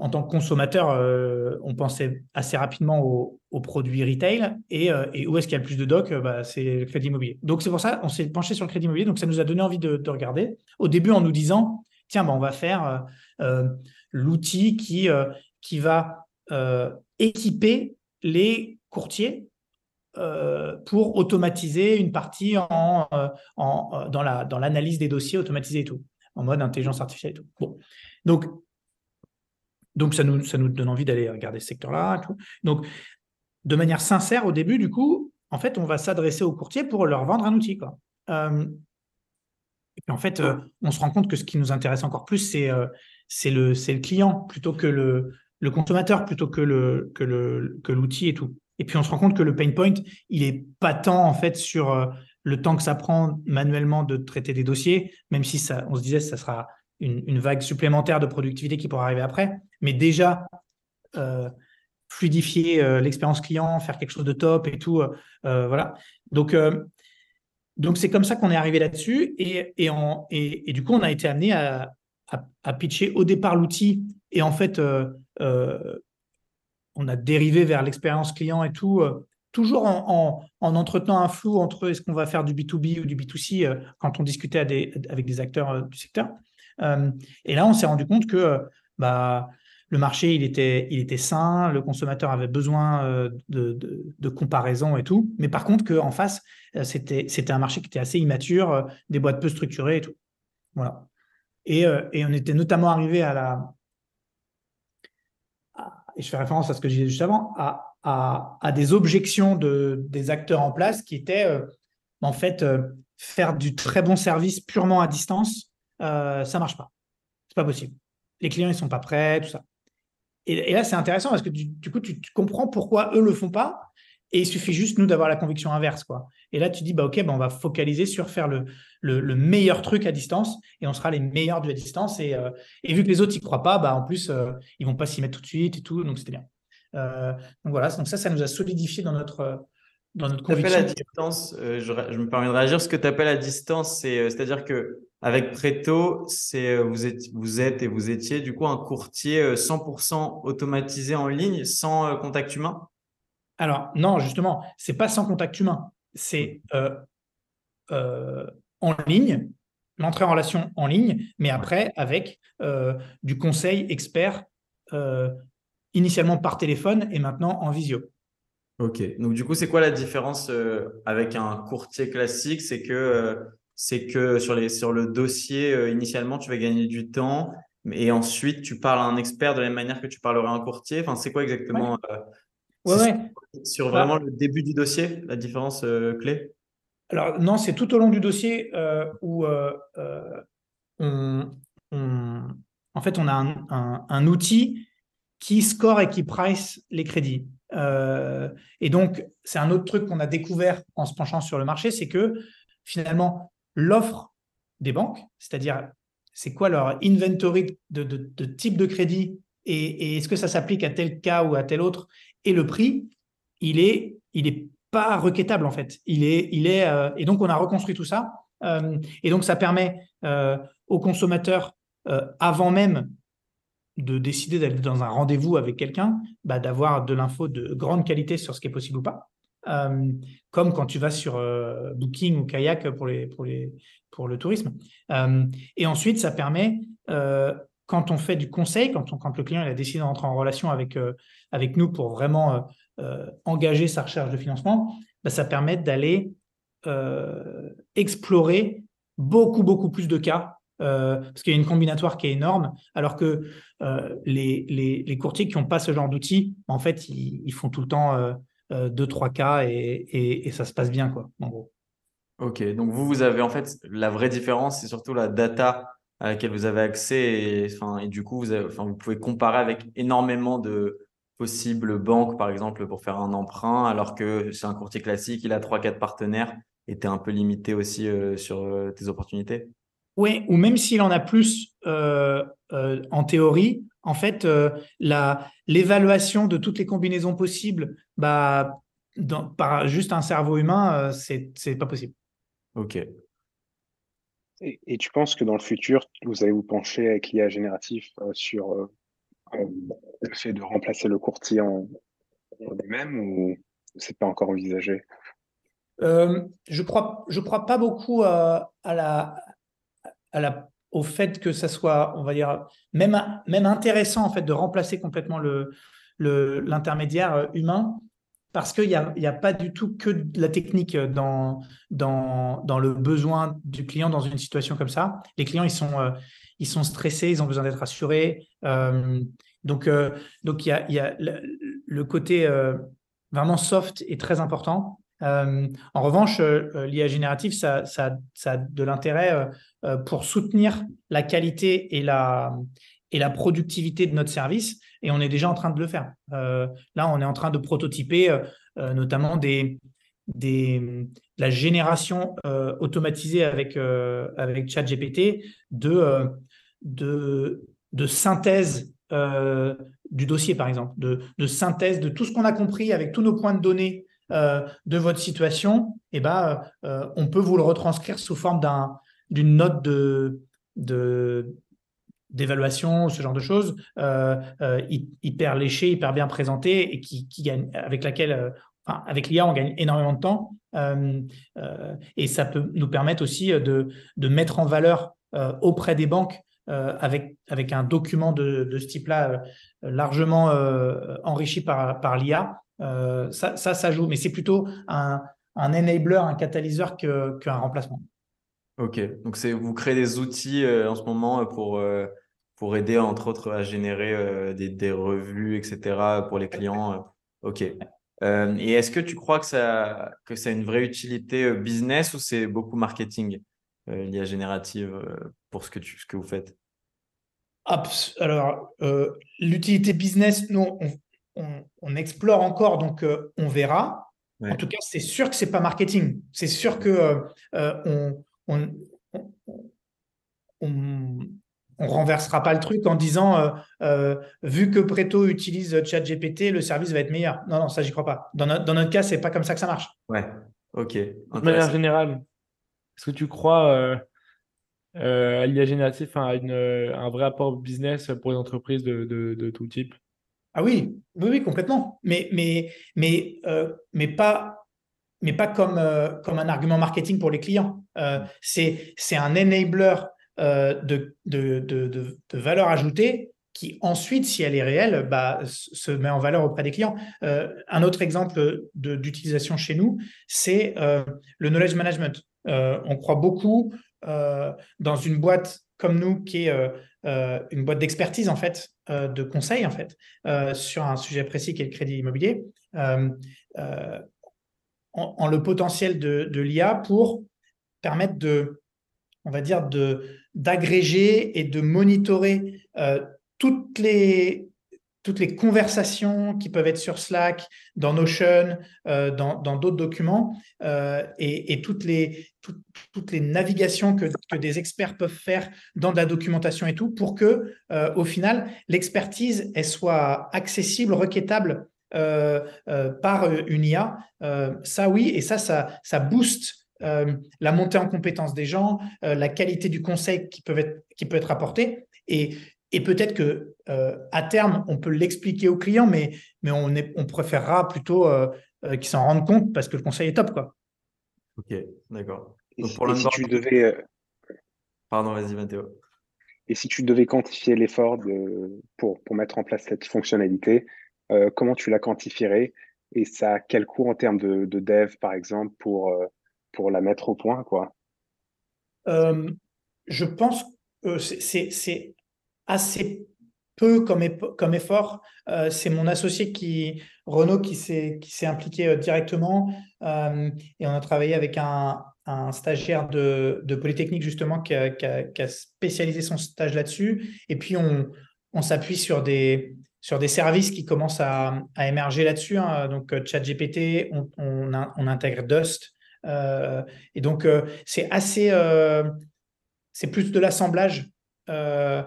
en tant que consommateur, euh, on pensait assez rapidement aux, produits retail et, où est-ce qu'il y a le plus de doc bah, C'est le crédit immobilier. Donc, c'est pour ça qu'on s'est penché sur le crédit immobilier. Donc, ça nous a donné envie de, de regarder. Au début, en nous disant, tiens, bah, on va faire l'outil qui, qui va équiper les courtiers euh, pour automatiser une partie en, euh, euh, dans, la, dans l'analyse des dossiers automatisés et tout, en mode intelligence artificielle et tout. Bon. Donc, donc ça, nous, ça nous donne envie d'aller regarder ce secteur-là. Donc, de manière sincère, au début, du coup, en fait, on va s'adresser aux courtiers pour leur vendre un outil. Et en fait, on se rend compte que ce qui nous intéresse encore plus, c'est, le, le client plutôt que le, le consommateur plutôt que le que le que l'outil et tout. Et puis on se rend compte que le pain point, il est pas tant en fait sur euh, le temps que ça prend manuellement de traiter des dossiers, même si ça, on se disait que ça sera une, vague supplémentaire de productivité qui pourra arriver après, mais déjà euh, fluidifier euh, l'expérience client, faire quelque chose de top et tout, voilà. Donc donc c'est comme ça qu'on est arrivé là-dessus et et, en, et, du coup on a été amené à, à pitcher au départ l'outil et en fait on a dérivé vers l'expérience client et tout, euh, toujours en, entretenant un flou entre est-ce qu'on va faire du B2B ou du B2C euh, quand on discutait avec des acteurs du secteur. et là, on s'est rendu compte que bah, le marché, il était, sain, le consommateur avait besoin de, comparaison et tout. Mais par contre, qu'en face, c'était, un marché qui était assez immature, des boîtes peu structurées et tout. Voilà. Et on était notamment arrivé à la, et je fais référence à ce que disais juste avant, à, à, des objections de, des acteurs en place qui étaient euh, en fait euh, faire du très bon service purement à distance, euh, ça marche pas. C'est pas possible. Les clients ils sont pas prêts, tout ça. Et, là c'est intéressant parce que du, du coup tu, tu, comprends pourquoi eux le font pas et il suffit juste, nous, d'avoir la conviction inverse. Quoi. Et là, tu dis, bah, OK, bah, on va focaliser sur faire le, le, meilleur truc à distance et on sera les meilleurs du à distance. Et, euh, et vu que les autres n'y croient pas, bah, en plus, ils euh, ils vont pas s'y mettre tout de suite et tout. Donc, c'était bien. donc voilà, donc ça, ça nous a solidifié dans notre, dans notre conviction. la distance, je, je, me permets de réagir, ce que tu appelles la distance, c'est-à-dire que avec Preto, c'est vous êtes, vous êtes et vous étiez du coup un courtier 100% automatisé en ligne, sans contact humain? Alors non, justement, c'est pas sans contact humain, c'est en ligne, l'entrée en relation en ligne, mais après avec euh, du conseil expert euh, initialement par téléphone et maintenant en visio. Ok, donc du coup, c'est quoi la différence euh, avec un courtier classique? C'est que, c'est que sur, les, sur le dossier, initialement, tu vas gagner du temps et ensuite tu parles à un expert de la même manière que tu parlerais à un courtier? Enfin, c'est quoi exactement ouais. Sur, vraiment le début du dossier, la différence clé alors non, c'est tout au long du dossier euh, où euh, euh, on, en fait, on a un, outil qui score et qui price les crédits. et donc, c'est un autre truc qu'on a découvert en se penchant sur le marché, c'est que finalement, l'offre des banques, c'est-à-dire c'est quoi leur inventory de, de, type de crédit et, et est-ce que ça s'applique à tel cas ou à tel autre, et le prix, il est, il est pas requêtable en fait. Il est, il est, euh, et donc on a reconstruit tout ça. Euh, et donc ça permet euh, aux consommateurs, avant même de décider d'aller dans un rendez-vous avec quelqu'un, bah, d'avoir de l'info de grande qualité sur ce qui est possible ou pas. comme quand tu vas sur Booking ou Kayak pour, les, pour, les, pour le tourisme. et ensuite, ça permet, quand on fait du conseil, quand, le client a décidé d'entrer en relation avec, avec nous pour vraiment euh, engager sa recherche de financement, bah, ça permet d'aller euh, explorer beaucoup, beaucoup plus de cas euh, parce qu'il y a une combinatoire qui est énorme, alors que les, les, courtiers qui n'ont pas ce genre d'outils, en fait, ils, font tout le temps deux, trois cas et, et, ça se passe bien, quoi, en gros. Ok, donc vous, vous avez en fait la vraie différence, c'est surtout la data à laquelle vous avez accès et, enfin, et du coup, vous, enfin, vous pouvez comparer avec énormément de, possible banque, par exemple, pour faire un emprunt, alors que c'est un courtier classique, il a trois, quatre partenaires et tu es un peu limité aussi euh, sur euh, tes opportunités? Oui, ou même s'il en a plus euh, en théorie, en fait, l'évaluation de toutes les combinaisons possibles bah, par juste un cerveau humain, c'est n'est pas possible. Ok. Et, et, tu penses que dans le futur, vous allez vous pencher avec l'IA génératif sur le fait de remplacer le courtier en, lui-même ou c'est pas encore envisagé? Euh, Je crois, je crois pas beaucoup à, la, à la, au fait que ça soit, on va dire, même, même intéressant en fait de remplacer complètement le, l'intermédiaire humain parce qu'il n'y a, a, pas du tout que de la technique dans, dans, dans, le besoin du client dans une situation comme ça. Les clients, ils sont, euh, ils sont stressés, ils ont besoin d'être assurés. Euh, donc, euh, donc il y a, le, côté euh, vraiment soft est très important. en revanche, l'IA générative, ça, a de l'intérêt pour soutenir la qualité et la, et la productivité de notre service. Et on est déjà en train de le faire. là, on est en train de prototyper notamment des, des, la génération automatisée avec, avec ChatGPT de, de synthèse euh, du dossier, par exemple, de, synthèse de tout ce qu'on a compris avec tous nos points de données euh, de votre situation, eh ben, euh, on peut vous le retranscrire sous forme d'une note de, d'évaluation, ce genre de choses, hyper léchée, hyper bien présentée et qui, gagne, avec laquelle, avec l'IA, on gagne énormément de temps. et ça peut nous permettre aussi de, de mettre en valeur auprès des banques euh, avec, avec un document de, de ce type-là euh, largement euh, enrichi par, par l'IA, ça, ça, ça, joue. Mais c'est plutôt un, un enabler, un catalyseur qu'un remplacement. Ok, donc vous créez des outils en ce moment pour, pour aider entre autres à générer des, des, revues, etc. pour les clients. Ok. et est-ce que tu crois que ça, que ça a une vraie utilité business ou c'est beaucoup marketing? l'IA générative euh, pour ce que, tu, ce que vous faites? Alors, euh, l'utilité business, nous, on, explore encore, donc on verra. En tout cas, c'est sûr que c'est pas marketing. C'est sûr que on, on renversera pas le truc en disant vu que Preto utilise ChatGPT, le service va être meilleur. Non, non, ça j'y crois pas. Dans, dans notre cas, c'est pas comme ça que ça marche. Ouais. Ok. De manière générale, est-ce que tu crois euh, à l'IA générative, à un vrai apport business pour les entreprises de, tout type? Ah oui, oui, oui, complètement. Mais, mais, mais, euh, mais pas, mais pas comme, euh, comme un argument marketing pour les clients. c'est un enabler de, de, de, de, valeur ajoutée qui ensuite, si elle est réelle, bah, se met en valeur auprès des clients. un autre exemple d'utilisation chez nous, c'est le knowledge management. On croit beaucoup euh, dans une boîte comme nous qui est euh, euh, une boîte d'expertise en fait, de conseil en fait, sur un sujet précis qui est le crédit immobilier, en, le potentiel de, l'IA pour permettre de, on va dire, d'agréger et de monitorer toutes les toutes les conversations qui peuvent être sur Slack, dans Notion, euh, dans d'autres documents, euh, et, toutes, les, toutes les navigations que, des experts peuvent faire dans de la documentation et tout, pour que, euh, au final, l'expertise soit accessible, requêtable par une IA. ça, oui, et ça, ça, ça booste la montée en compétence des gens, la qualité du conseil qui peut être, qui peut être apporté. Et, et peut-être que euh, à terme, on peut l'expliquer aux clients, mais, mais on, est, on préférera plutôt euh, euh, qu'ils s'en rendent compte parce que le conseil est top. Quoi. Ok, d'accord. Et, si tu devais. Pardon, vas-y, Mathéo. Et si tu devais quantifier l'effort pour, pour mettre en place cette fonctionnalité, comment tu la quantifierais Et ça a quel coût en termes de, de dev, par exemple, pour, pour la mettre au point quoi? Je pense que c'est assez peu comme, effort. Euh, c'est mon associé qui, Renaud qui s'est impliqué euh, directement euh, et on a travaillé avec un, un stagiaire de, de, Polytechnique justement qui a, qui, a, spécialisé son stage là-dessus. Et puis on, on s'appuie sur des, sur des services qui commencent à, à émerger là-dessus. Hein. Donc ChatGPT, on, on, on, intègre Dust. et donc c'est assez, c'est plus de l'assemblage euh,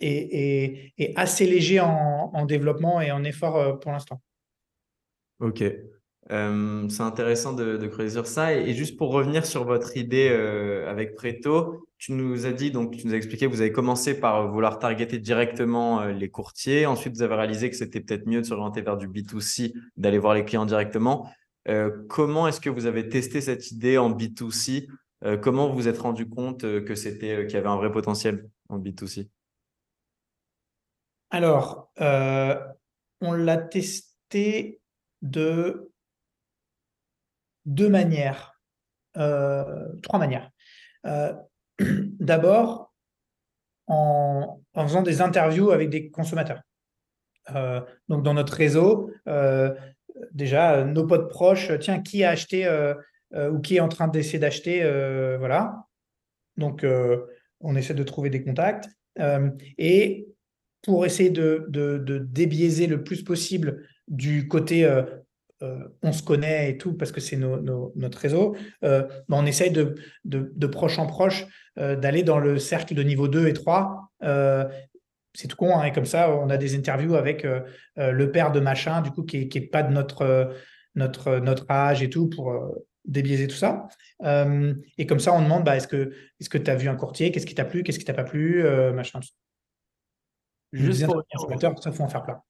et, assez léger en, développement et en effort euh, pour l'instant. Ok. Euh, c'est intéressant de, creuser sur ça. Et, juste pour revenir sur votre idée avec Preto, tu nous as dit, donc tu nous as expliqué, vous avez commencé par vouloir targeter directement les courtiers. Ensuite, vous avez réalisé que c'était peut-être mieux de s'orienter vers du B2C, d'aller voir les clients directement. comment est-ce que vous avez testé cette idée en B2C euh, comment vous vous êtes rendu compte euh, que c'était euh, qu'il y avait un vrai potentiel en B2C Alors, on l'a testé de deux manières, trois manières. [clears throat] D'abord, en, faisant des interviews avec des consommateurs. donc, dans notre réseau, déjà, nos potes proches, tiens, qui a acheté euh, ou qui est en train d'essayer d'acheter. Euh, voilà. Donc, euh, on essaie de trouver des contacts. et pour essayer de, de, débiaiser le plus possible du côté on se connaît et tout parce que c'est notre réseau, ben, on essaye de, de, proche en proche d'aller dans le cercle de niveau 2 et 3. c'est tout con, hein, et comme ça, on a des interviews avec le père de machin, du coup, qui n'est pas de notre, notre, notre âge et tout, pour, débiaiser tout ça. Euh, et comme ça, on demande bah, est-ce que est tu as vu un courtier? Qu'est-ce qui t'a plu? Qu'est-ce qui t'a pas plu? Euh, Machin. Juste pour revenir... ça, faut en faire plein.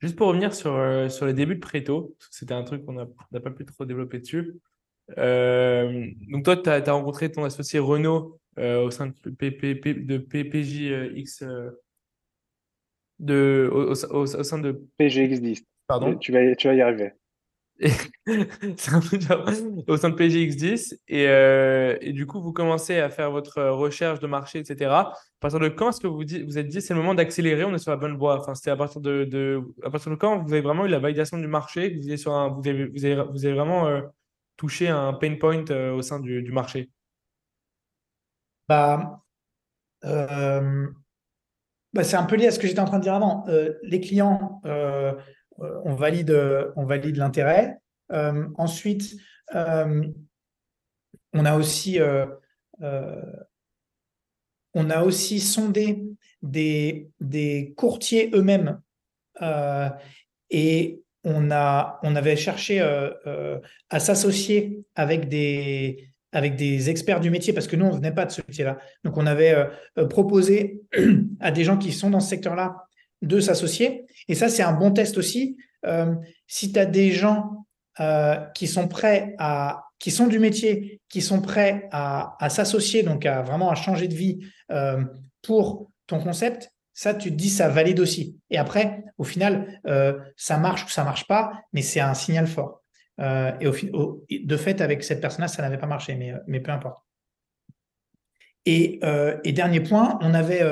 Juste pour revenir sur, euh, sur les débuts de Préto, c'était un truc qu'on n'a pas pu trop développer dessus. donc, toi, tu as, rencontré ton associé Renault au sein de, de PPJX. de, au, au, sein de PGX10. Pardon? Tu vas, tu vas y arriver. [laughs] au sein de PGX10 et, euh, et, du coup vous commencez à faire votre recherche de marché etc à partir de quand est-ce que vous vous, vous êtes dit c'est le moment d'accélérer on est sur la bonne voie? Enfin c'était à partir de, à partir de quand vous avez vraiment eu la validation du marché vous sur vous avez, vous avez, vraiment euh, touché un pain point euh, au sein du, du marché? Bah, bah c'est un peu lié à ce que j'étais en train de dire avant. Les clients on valide, on valide l'intérêt. Euh, ensuite, euh, on a aussi sondé des, courtiers eux-mêmes et on, avait cherché à s'associer avec des, avec des experts du métier, parce que nous, on ne venait pas de ce métier-là. Donc, on avait proposé [clears throat] à des gens qui sont dans ce secteur-là de s'associer. Et ça, c'est un bon test aussi. si tu as des gens qui sont prêts à qui sont du métier, qui sont prêts à, s'associer, donc à vraiment à changer de vie euh, pour ton concept, ça, tu te dis, ça valide aussi. Et après, au final, euh, ça marche ou ça marche pas, mais c'est un signal fort. Euh, et de fait, avec cette personne-là, ça n'avait pas marché, mais, mais peu importe. Et, dernier point, on avait,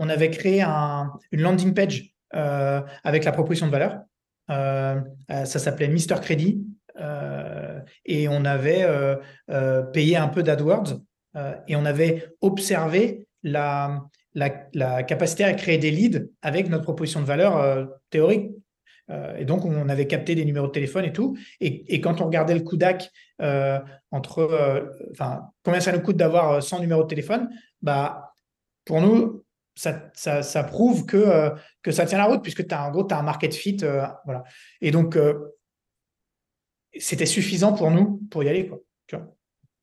on avait créé une landing page avec la proposition de valeur. ça s'appelait Mister Crédit. Euh, et on avait euh, euh, payé un peu d'AdWords et on avait observé la, capacité à créer des leads avec notre proposition de valeur théorique. et donc, on avait capté des numéros de téléphone et tout. Et, quand on regardait le coût euh, enfin, combien ça nous coûte d'avoir 100 numéros de téléphone, bah, pour nous, ça, ça, prouve que, que ça tient la route, puisque tu as, en gros, tu as un market fit. voilà. Et donc, c'était suffisant pour nous pour y aller. Quoi,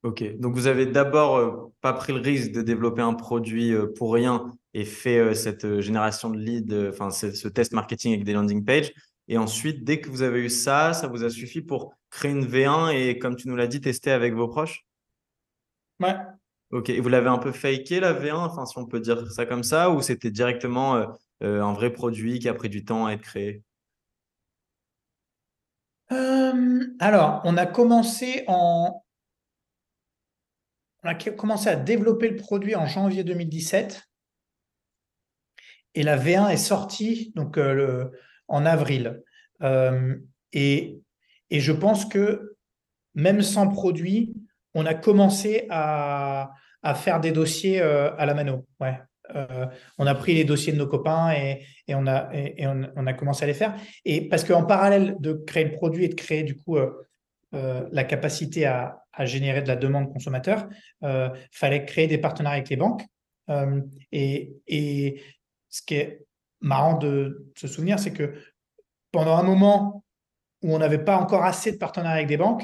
Ok, donc vous avez d'abord euh, pas pris le risque de développer un produit euh, pour rien et fait euh, cette génération de leads, enfin ce test marketing avec des landing pages. Et ensuite, dès que vous avez eu ça, ça vous a suffi pour créer une V1 et, comme tu nous l'as dit, tester avec vos proches? Ouais. Ok, vous l'avez un peu faké la V1, enfin si on peut dire ça comme ça, ou c'était directement un vrai produit qui a pris du temps à être créé? Euh, alors, on a commencé en. Commencé à développer le produit en janvier 2017 et la V1 est sortie donc, euh, en avril. Euh, et, je pense que même sans produit, on a commencé à, faire des dossiers à la mano. Euh, on a pris les dossiers de nos copains et, on, a, commencé à les faire. Et parce qu'en parallèle de créer le produit et de créer du coup euh, euh, la capacité à, générer de la demande consommateur, il fallait créer des partenariats avec les banques. Et, ce qui est marrant de se souvenir, c'est que pendant un moment où on n'avait pas encore assez de partenariats avec des banques,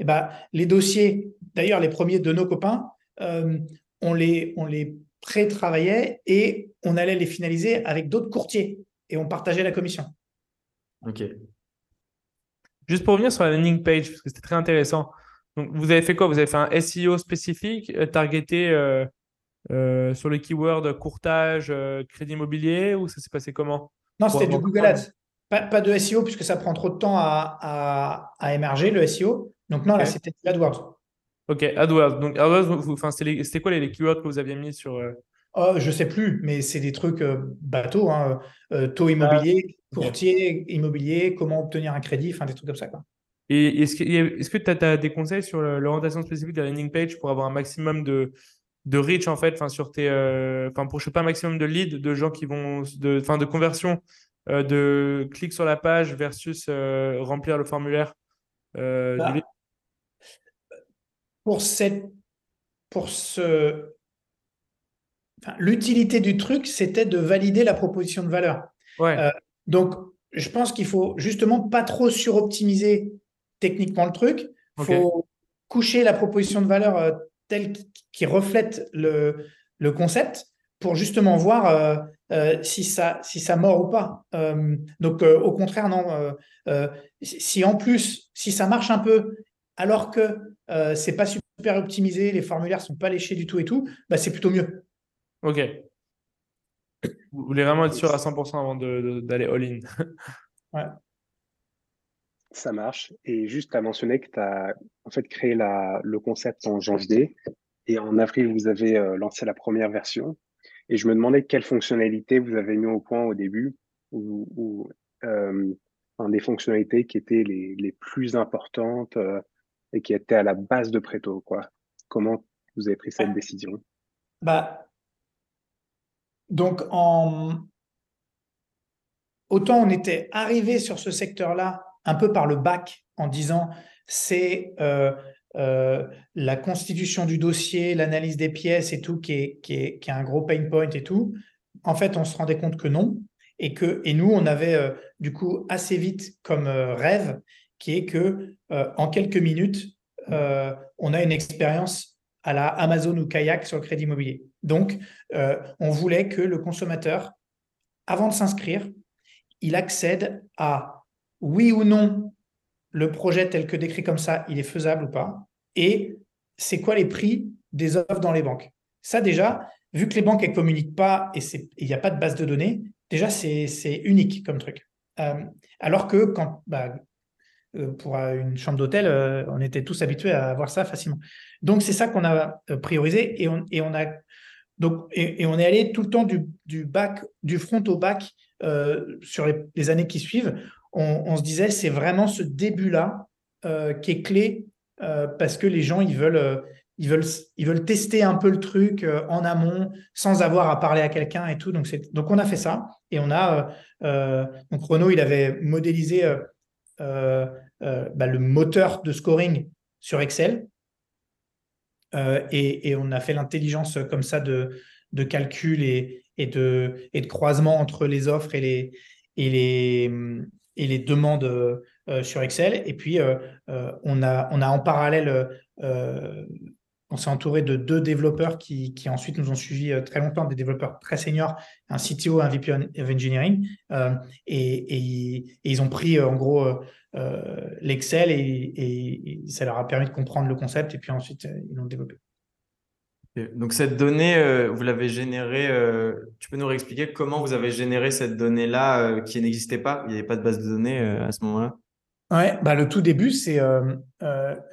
eh ben, les dossiers, d'ailleurs les premiers de nos copains, on, les, on les pré-travaillait et on allait les finaliser avec d'autres courtiers et on partageait la commission. Ok. Juste pour revenir sur la landing page, parce que c'était très intéressant. Donc, vous avez fait quoi? Vous avez fait un SEO spécifique, euh, targeté euh, euh, sur le keyword courtage, crédit immobilier, ou ça s'est passé comment? Non, c'était du Google Ads. Pas, de SEO, puisque ça prend trop de temps à, émerger, le SEO. Donc, non, là, c'était AdWords. Ok, AdWords. Donc, AdWords, c'était quoi les, keywords que vous aviez mis sur. Euh... Oh, je sais plus, mais c'est des trucs euh, bateaux, hein, euh, taux immobilier, ah, courtier immobilier, comment obtenir un crédit, enfin des trucs comme ça. Quoi. Et est-ce que tu as, des conseils sur l'orientation spécifique de la landing page pour avoir un maximum de, de reach en fait, sur tes, euh, enfin pour je sais pas un maximum de leads, de gens qui vont, de, enfin de conversion, de clics sur la page versus remplir le formulaire. Bah, pour cette, pour ce, l'utilité du truc, c'était de valider la proposition de valeur. Euh, donc, je pense qu'il faut justement pas trop suroptimiser techniquement le truc. Il faut coucher la proposition de valeur euh, telle qui reflète le, le, concept pour justement voir euh, si, ça, si ça mord ou pas. donc, au contraire, non. si en plus, si ça marche un peu, alors que euh, c'est pas super optimisé, les formulaires sont pas léchés du tout et tout, bah, c'est plutôt mieux. Ok. Vous voulez vraiment être sûr à 100% avant d'aller all-in. [laughs] ouais. Ça marche. Et juste à mentionner que tu as en fait créé la, le concept en janvier et en avril, vous avez euh, lancé la première version. Et je me demandais quelles fonctionnalités vous avez mis au point au début ou, ou euh, des fonctionnalités qui étaient les, les plus importantes euh, et qui était à la base de Préto, quoi. Comment vous avez pris cette décision? Bah, donc en autant on était arrivé sur ce secteur-là un peu par le bac en disant c'est euh, la constitution du dossier, l'analyse des pièces et tout, qui est, qui, est, qui est un gros pain point et tout. En fait, on se rendait compte que non. Et, que, et nous, on avait du coup assez vite comme rêve, qui est que en quelques minutes, on a une expérience à la Amazon ou Kayak sur le crédit immobilier. Donc, on voulait que le consommateur, avant de s'inscrire, il accède à oui ou non le projet tel que décrit comme ça, il est faisable ou pas, et c'est quoi les prix des offres dans les banques. Ça déjà, vu que les banques ne communiquent pas et il n'y a pas de base de données, déjà c'est unique comme truc. Euh, alors que quand bah, euh, pour une chambre d'hôtel, euh, on était tous habitués à voir ça facilement. Donc c'est ça qu'on a priorisé et on, et on a donc et, on est allé tout le temps du, bac, du front au bac sur les, années qui suivent on, se disait, c'est vraiment ce début-là euh, qui est clé euh, parce que les gens, ils veulent, euh, ils, veulent, ils veulent tester un peu le truc en amont sans avoir à parler à quelqu'un et tout. Donc, donc, on a fait ça et on a. donc, Renault, il avait modélisé bah, le moteur de scoring sur Excel. Et, on a fait l'intelligence comme ça de, calcul et, de, croisement entre les offres et les, demandes euh, euh, sur Excel. Et puis, euh, on a en parallèle, on s'est entouré de deux développeurs qui, qui, ensuite nous ont suivi très longtemps, des développeurs très seniors, un CTO, un VP of Engineering. Et, et, ils ont pris en gros l'Excel et, et, ça leur a permis de comprendre le concept et puis ensuite ils l'ont développé. Donc cette donnée, euh, vous l'avez générée, euh, tu peux nous réexpliquer comment vous avez généré cette donnée-là euh, qui n'existait pas? Il n'y avait pas de base de données à ce moment-là? Ouais, bah le tout début, c'est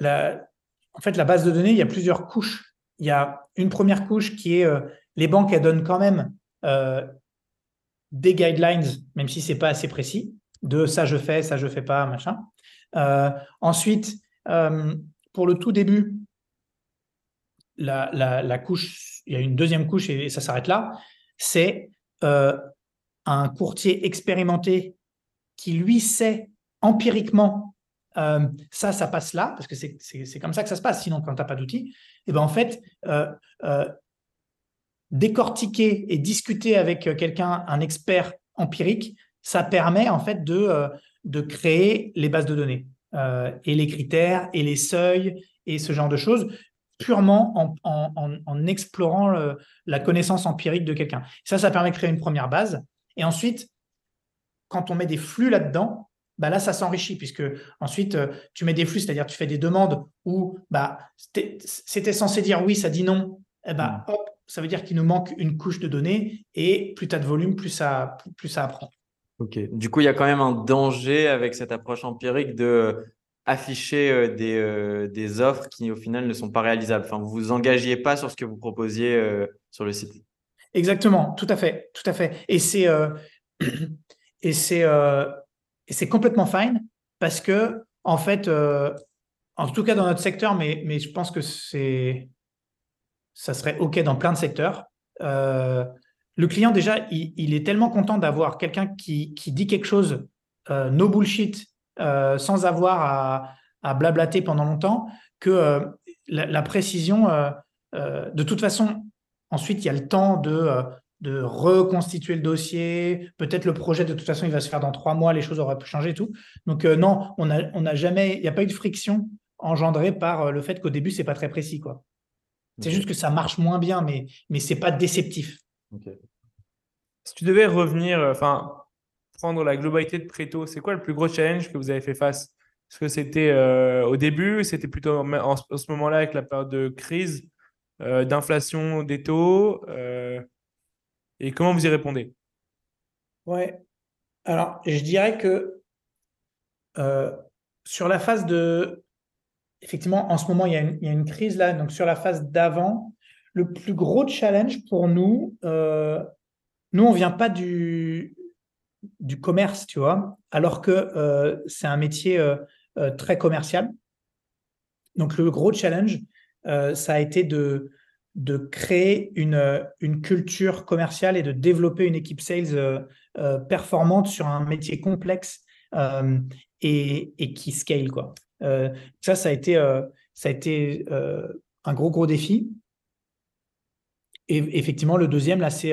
la... en fait la base de données, il y a plusieurs couches. Il y a une première couche qui est les banques, elles donnent quand même des guidelines, même si c'est pas assez précis, de ça je fais, ça je fais pas, machin. ensuite, pour le tout début, la, couche, il y a une deuxième couche et ça s'arrête là, c'est euh, un courtier expérimenté qui lui sait empiriquement euh, ça, ça passe là, parce que c'est comme ça que ça se passe, sinon quand tu n'as pas d'outils, eh ben en fait, euh, décortiquer et discuter avec quelqu'un, un expert empirique, ça permet en fait de créer les bases de données et les critères et les seuils et ce genre de choses purement en, explorant la connaissance empirique de quelqu'un. Ça, ça permet de créer une première base. Et ensuite, quand on met des flux là-dedans, bah là, ça s'enrichit, puisque ensuite, euh, tu mets des flux, c'est-à-dire tu fais des demandes où bah, c'était censé dire oui, ça dit non. Et eh bah, hop, ça veut dire qu'il nous manque une couche de données, et plus tu as de volume, plus ça, plus ça apprend. Ok. Du coup, il y a quand même un danger avec cette approche empirique de afficher euh, des, euh, des, offres qui au final ne sont pas réalisables. Enfin, vous vous engagiez pas sur ce que vous proposiez euh, sur le site. Exactement, tout à fait, tout à fait. Et c'est [clears throat] et c'est et c'est complètement fine parce que en fait, en tout cas dans notre secteur, mais mais je pense que c'est ça serait ok dans plein de secteurs. le client déjà, il, est tellement content d'avoir quelqu'un qui, qui dit quelque chose no bullshit euh, sans avoir à, blablater pendant longtemps, que euh, la, précision, euh, de toute façon, ensuite, il y a le temps de, de reconstituer le dossier. Peut-être le projet, de toute façon, il va se faire dans trois mois, les choses auraient pu changer et tout. Donc, non, on n'a on a jamais, il n'y a pas eu de friction engendrée par le fait qu'au début, c'est pas très précis. quoi. C'est juste que ça marche moins bien, mais, mais ce n'est pas déceptif. Si tu devais revenir, enfin, prendre la globalité de Préto, c'est quoi le plus gros challenge que vous avez fait face? Est-ce que c'était euh, au début C'était plutôt en, ce moment-là avec la période de crise, euh, d'inflation des taux euh, Et comment vous y répondez? Ouais. Alors, je dirais que sur la phase de. Effectivement, en ce moment, il y, a une, crise là. Donc, sur la phase d'avant, le plus gros challenge pour nous, nous, on ne vient pas du, commerce, tu vois, alors que euh, c'est un métier euh, euh, très commercial. Donc le gros challenge, ça a été de, de créer une, une culture commerciale et de développer une équipe sales performante sur un métier complexe et, et, qui scale. Quoi. ça, ça a été, ça a été un gros, gros défi. Et effectivement, le deuxième, là, c'est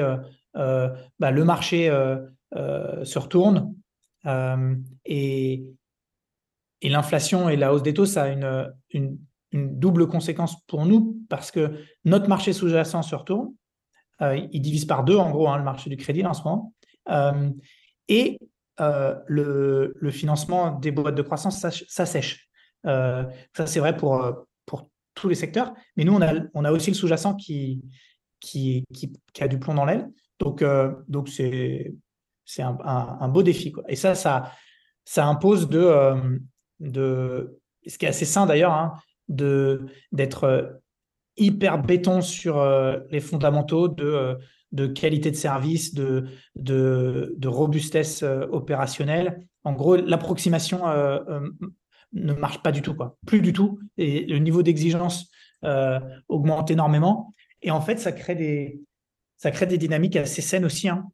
bah, le marché se retourne et, et l'inflation et la hausse des taux, ça a une, double conséquence pour nous parce que notre marché sous-jacent se retourne. il divise par deux, en gros, hein, le marché du crédit en ce moment. et euh, le, financement des boîtes de croissance, ça, sèche. Euh, ça, c'est vrai pour, euh, pour tous les secteurs. Mais nous, on a, on a aussi le sous-jacent qui, qui, qui, a du plomb dans l'aile. Donc, donc c'est, c'est un, beau défi. Quoi. Et ça, ça, ça impose de, de, ce qui est assez sain d'ailleurs, hein, d'être hyper béton sur les fondamentaux, de, de qualité de service, de, de, robustesse euh, opérationnelle. En gros, l'approximation euh, euh, ne marche pas du tout, quoi. plus du tout. Et le niveau d'exigence augmente énormément. Et en fait, ça crée des, ça crée des dynamiques assez saines aussi. Hein.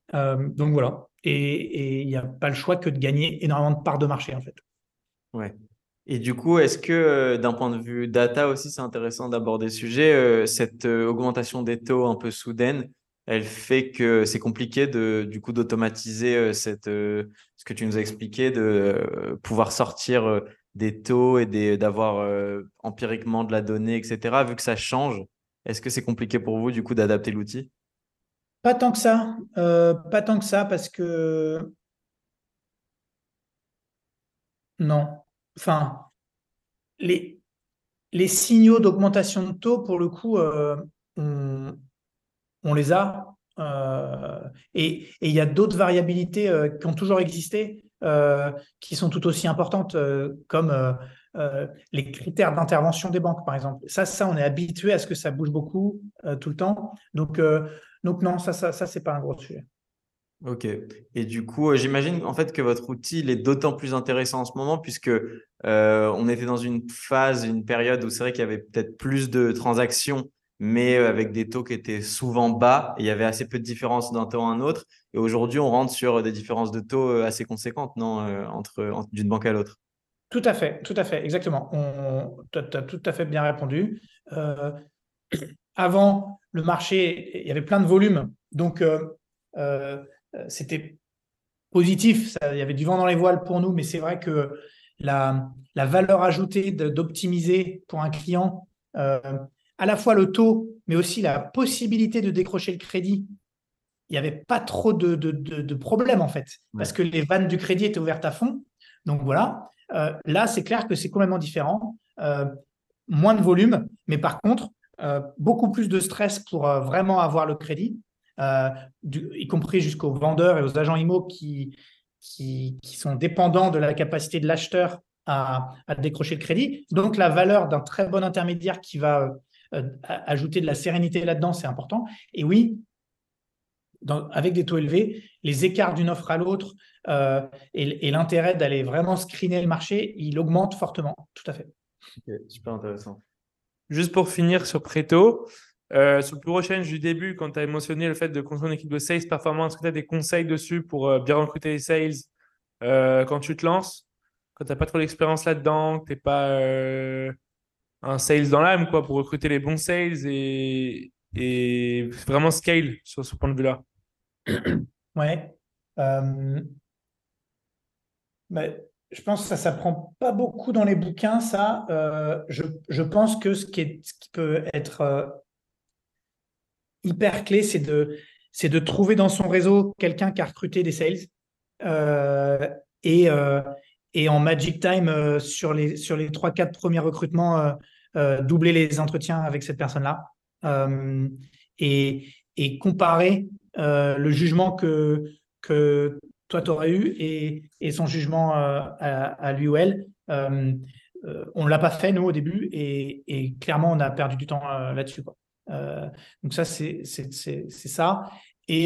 donc voilà. Et il n'y a pas le choix que de gagner énormément de parts de marché, en fait. Ouais. Et du coup, est-ce que d'un point de vue data aussi, c'est intéressant d'aborder le sujet, cette augmentation des taux un peu soudaine, elle fait que c'est compliqué de du coup d'automatiser euh, cette euh, ce que tu nous as expliqué de euh, pouvoir sortir des taux et d'avoir empiriquement de la donnée etc vu que ça change est-ce que c'est compliqué pour vous du coup d'adapter l'outil? Pas tant que ça. Pas tant que ça parce que non enfin les signaux d'augmentation de taux pour le coup on, on les a. Euh, et il y a d'autres variabilités euh, qui ont toujours existé, euh, qui sont tout aussi importantes, comme les critères d'intervention des banques, par exemple. Ça, ça, on est habitué à ce que ça bouge beaucoup tout le temps. Donc, donc non, ça, ça, ça c'est pas un gros sujet. Ok. Et du coup, j'imagine en fait que votre outil il est d'autant plus intéressant en ce moment puisque on était dans une phase, une période où c'est vrai qu'il y avait peut-être plus de transactions mais euh, avec des taux qui étaient souvent bas. Et il y avait assez peu de différence d'un taux à un autre. Et aujourd'hui, on rentre sur des différences de taux euh, assez conséquentes, non, euh, entre, d'une banque à l'autre? Tout à fait, tout à fait, exactement. Tu tout à fait bien répondu. [clears throat] avant, le marché, il y avait plein de volumes, donc c'était positif, il y avait du vent dans les voiles pour nous, mais c'est vrai que la, la valeur ajoutée d'optimiser pour un client, à la fois le taux, mais aussi la possibilité de décrocher le crédit, il n'y avait pas trop de, de, problèmes en fait, parce que les vannes du crédit étaient ouvertes à fond. Donc voilà, euh, là c'est clair que c'est complètement différent. Euh, moins de volume, mais par contre, euh, beaucoup plus de stress pour vraiment avoir le crédit, y compris jusqu'aux vendeurs et aux agents IMO qui, qui, qui, sont dépendants de la capacité de l'acheteur à, à, décrocher le crédit. Donc la valeur d'un très bon intermédiaire qui va euh, ajouter de la sérénité là-dedans, c'est important. Et oui, avec des taux élevés, les écarts d'une offre à l'autre euh, et, l'intérêt d'aller vraiment screener le marché, il augmente fortement. Tout à fait. super intéressant. Juste pour finir sur Préto, euh, sur le plus prochain du début, quand tu as mentionné le fait de construire une équipe de sales performance, tu as des conseils dessus pour bien recruter les sales quand tu te lances? Quand tu n'as pas trop d'expérience là-dedans, que tu n'es pas un sales dans l'âme, quoi, pour recruter les bons sales et, vraiment scale sur ce point de vue-là? Ouais. Euh, je pense que ça s'apprend pas beaucoup dans les bouquins, ça. Euh, je, je, pense que ce qui, est, ce qui peut être euh, hyper clé, c'est de, c'est de trouver dans son réseau quelqu'un qui a recruté des sales. et, et en Magic Time, sur les, sur les 3-4 premiers recrutements, euh, doubler les entretiens avec cette personne-là euh, et, et, comparer euh, le jugement que, que toi, tu aurais eu et, et son jugement à, lui ou elle. on ne l'a pas fait, nous, au début, et, et clairement, on a perdu du temps là-dessus. Donc ça, c'est ça. Et,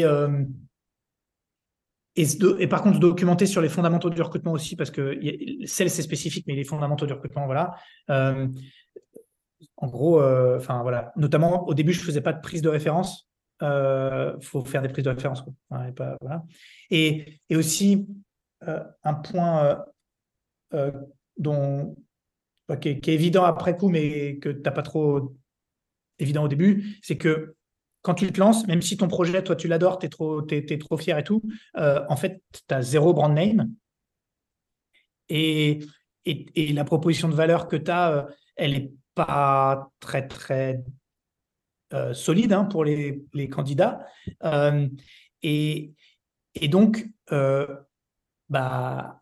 et, et, par contre, documenter sur les fondamentaux du recrutement aussi, parce que celle, c'est spécifique, mais les fondamentaux du recrutement, voilà en gros, euh, enfin voilà, notamment au début, je faisais pas de prise de référence. Il euh, faut faire des prises de référence. et, et, aussi, euh, un point dont qui, est, évident après coup, mais que tu n'as pas trop évident au début, c'est que quand tu te lances, même si ton projet, toi, tu l'adores, tu es trop, es, trop fier et tout, euh, en fait, tu as zéro brand name. Et, et, la proposition de valeur que tu as, euh, elle n'est pas très, très euh, solide hein, pour les, les candidats. et, et donc, bah,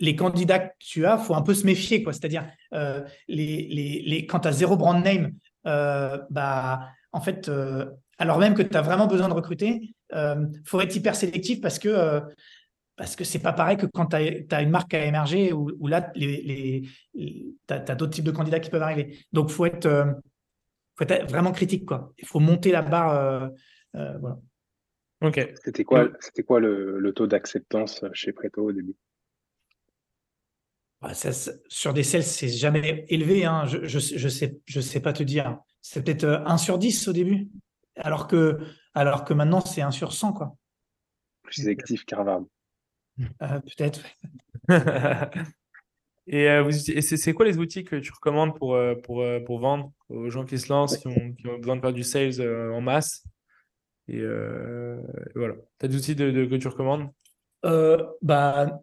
les candidats que tu as, faut un peu se méfier. C'est-à-dire, les, les, les, quand tu as zéro brand name, bah, en fait, euh, alors même que tu as vraiment besoin de recruter, il euh, faut être hyper sélectif parce que euh, parce que c'est pas pareil que quand tu as, une marque à émerger où, là, les, tu as, d'autres types de candidats qui peuvent arriver. Donc, il faut, être, faut être vraiment critique. Quoi. Il faut monter la barre. voilà. Ok. C'était quoi, c'était quoi le, taux d'acceptance chez Preto au début? Bah, Sur des sales, c'est jamais élevé. Hein. Je ne je, sais, je sais pas te dire c'est peut-être 1 euh, sur 10 au début, alors que, alors que maintenant, c'est 1 sur 100. Quoi. Plus actif qu'Harvard. Euh, peut-être. [laughs] et, euh, c'est quoi les outils que tu recommandes pour, pour, pour vendre aux gens qui se lancent, qui ont, qui ont besoin de faire du sales en masse? Et, voilà. Tu as des outils de, que tu recommandes? Bah,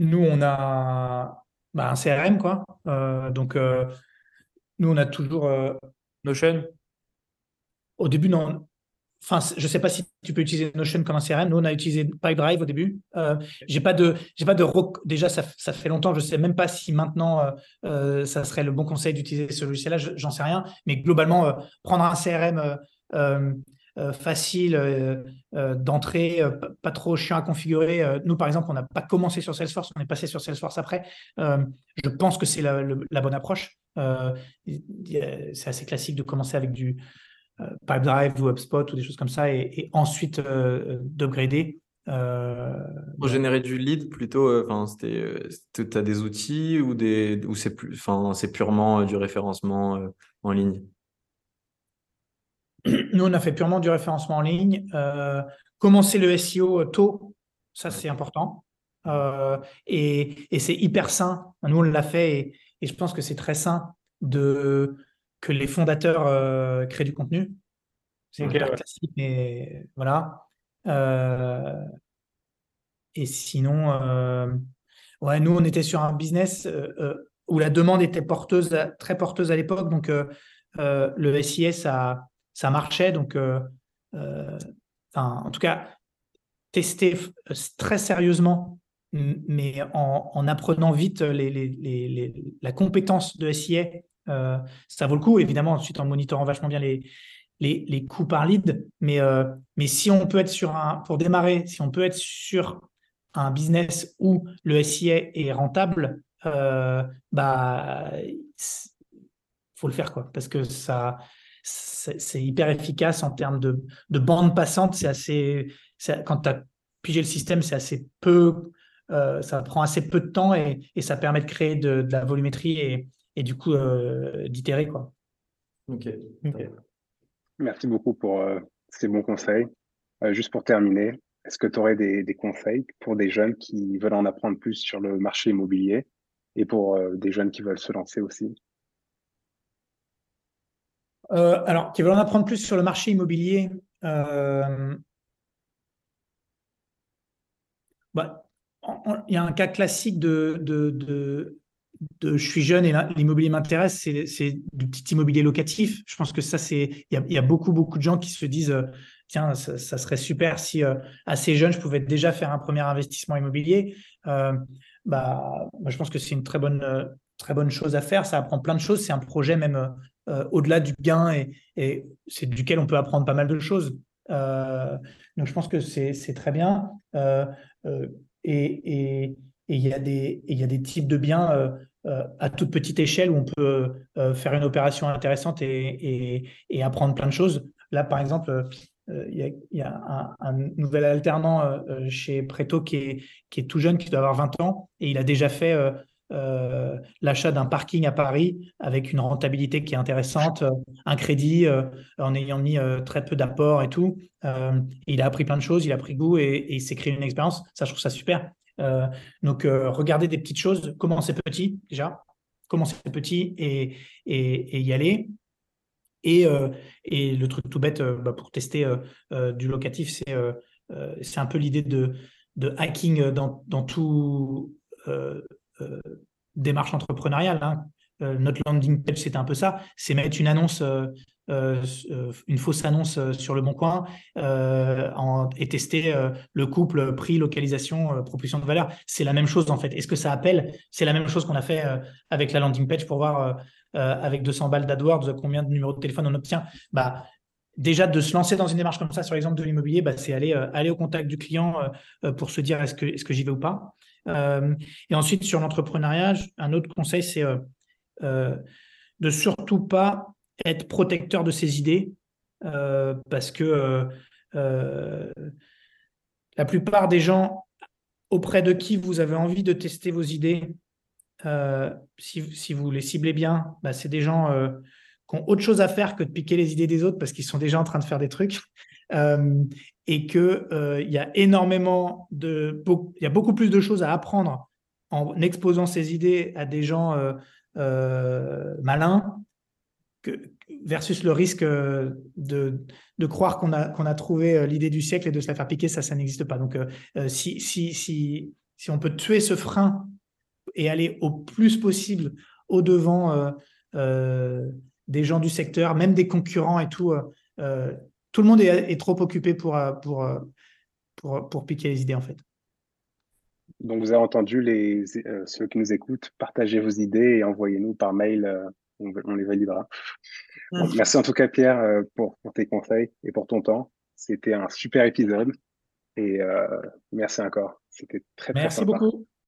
Nous, on a bah, un CRM, quoi. donc, nous, on a toujours. Euh, Notion Au début, non. Enfin, je ne sais pas si tu peux utiliser Notion comme un CRM. Nous, on a utilisé Pipedrive au début. Euh, j'ai pas de, j'ai pas de déjà ça, ça, fait longtemps. Je sais même pas si maintenant euh, euh, ça serait le bon conseil d'utiliser ce logiciel-là. J'en sais rien. Mais globalement, prendre un CRM facile d'entrée, pas trop chiant à configurer. nous, par exemple, on n'a pas commencé sur Salesforce. On est passé sur Salesforce après. je pense que c'est la bonne approche. Euh, c'est assez classique de commencer avec du euh, Pipedrive ou HubSpot ou des choses comme ça et, ensuite euh, d'upgrader. Pour générer du lead, plutôt, enfin, tu as des outils ou, des, ou c'est plus, c'est purement du référencement en ligne? [clears throat] Nous, on a fait purement du référencement en ligne. commencer le SEO tôt, ça c'est important. et, et c'est hyper sain. Nous, on l'a fait et, et je pense que c'est très sain de, que les fondateurs euh, créent du contenu. C'est okay, classique, mais voilà. Euh, et sinon, euh, ouais, nous, on était sur un business où la demande était porteuse, très porteuse à l'époque. Donc, le SIS, ça, ça marchait. Donc, en tout cas, tester très sérieusement mais en, apprenant vite la compétence de SIA, euh, ça vaut le coup. Évidemment, ensuite en monitorant vachement bien les, les, coûts par lead. Mais, euh, mais si on peut être sur un, pour démarrer, si on peut être sur un business où le SIA est rentable, euh, bah, faut le faire quoi, parce que ça, c'est hyper efficace en termes de, de bande passante. C'est assez, quand tu as pigé le système, c'est assez peu euh, ça prend assez peu de temps et, ça permet de créer de, la volumétrie et, et du coup euh, d'itérer. Quoi. Ok. Merci beaucoup pour euh, ces bons conseils. juste pour terminer, est-ce que tu aurais des, des, conseils pour des jeunes qui veulent en apprendre plus sur le marché immobilier et pour des jeunes qui veulent se lancer aussi? Alors, qui veulent en apprendre plus sur le marché immobilier, euh, bah, il y a un cas classique de, je suis jeune et l'immobilier m'intéresse, c'est du petit immobilier locatif. Je pense que ça, il, y a beaucoup, beaucoup de gens qui se disent euh, tiens, ça, serait super si euh, assez jeune, je pouvais déjà faire un premier investissement immobilier. Euh, bah, je pense que c'est une très bonne, très bonne chose à faire. Ça apprend plein de choses. C'est un projet même au-delà du gain et, c'est duquel on peut apprendre pas mal de choses. donc, je pense que c'est très bien. Et il y, a des, types de biens euh, euh, à toute petite échelle où on peut euh, faire une opération intéressante et, apprendre plein de choses. Là, par exemple, il y a, un, nouvel alternant chez Preto qui est tout jeune, qui doit avoir 20 ans, et il a déjà fait l'achat d'un parking à Paris avec une rentabilité qui est intéressante, un crédit en ayant mis très peu d'apport et tout. il a appris plein de choses, il a pris goût et, il s'est créé une expérience. Ça, je trouve ça super. donc, regardez des petites choses, commencez petit déjà, commencer petit et, et, y aller. Et, le truc tout bête bah, pour tester du locatif, c'est c'est un peu l'idée de, de hacking dans, dans tout démarche entrepreneuriale. Hein. notre landing page, c'est un peu ça. C'est mettre une annonce euh, euh, une fausse annonce euh, sur le bon coin et tester le couple prix, localisation, propulsion de valeur. C'est la même chose en fait. Est-ce que ça appelle? C'est la même chose qu'on a fait avec la landing page pour voir avec 200 balles d'AdWords combien de numéros de téléphone on obtient. Bah, déjà de se lancer dans une démarche comme ça sur l'exemple de l'immobilier, bah, c'est aller, aller au contact du client pour se dire est-ce est-ce que j'y vais ou pas. Et ensuite, sur l'entrepreneuriat, un autre conseil, c'est de surtout pas être protecteur de ses idées euh, parce que euh, euh, la plupart des gens auprès de qui vous avez envie de tester vos idées, si, vous les ciblez bien, bah, c'est des gens qui autre chose à faire que de piquer les idées des autres parce qu'ils sont déjà en train de faire des trucs. [laughs] et qu'il il y a énormément de. Il y a beaucoup plus de choses à apprendre en exposant ses idées à des gens malins versus le risque euh, de, de croire qu'on a, qu'on a trouvé euh, l'idée du siècle et de se la faire piquer, ça, ça n'existe pas. Donc, euh, si, si, si, si on peut tuer ce frein et aller au plus possible au-devant des gens du secteur, même des concurrents et tout, tout le monde est, est, trop occupé pour, pour, pour, pour piquer les idées, en fait. Donc, vous avez entendu les, ceux qui nous écoutent, partagez vos idées et envoyez-nous par mail on, les validera. merci en tout cas, Pierre, euh, pour, tes conseils et pour ton temps. C'était un super épisode. Et euh, merci encore. C'était très, très Merci beaucoup.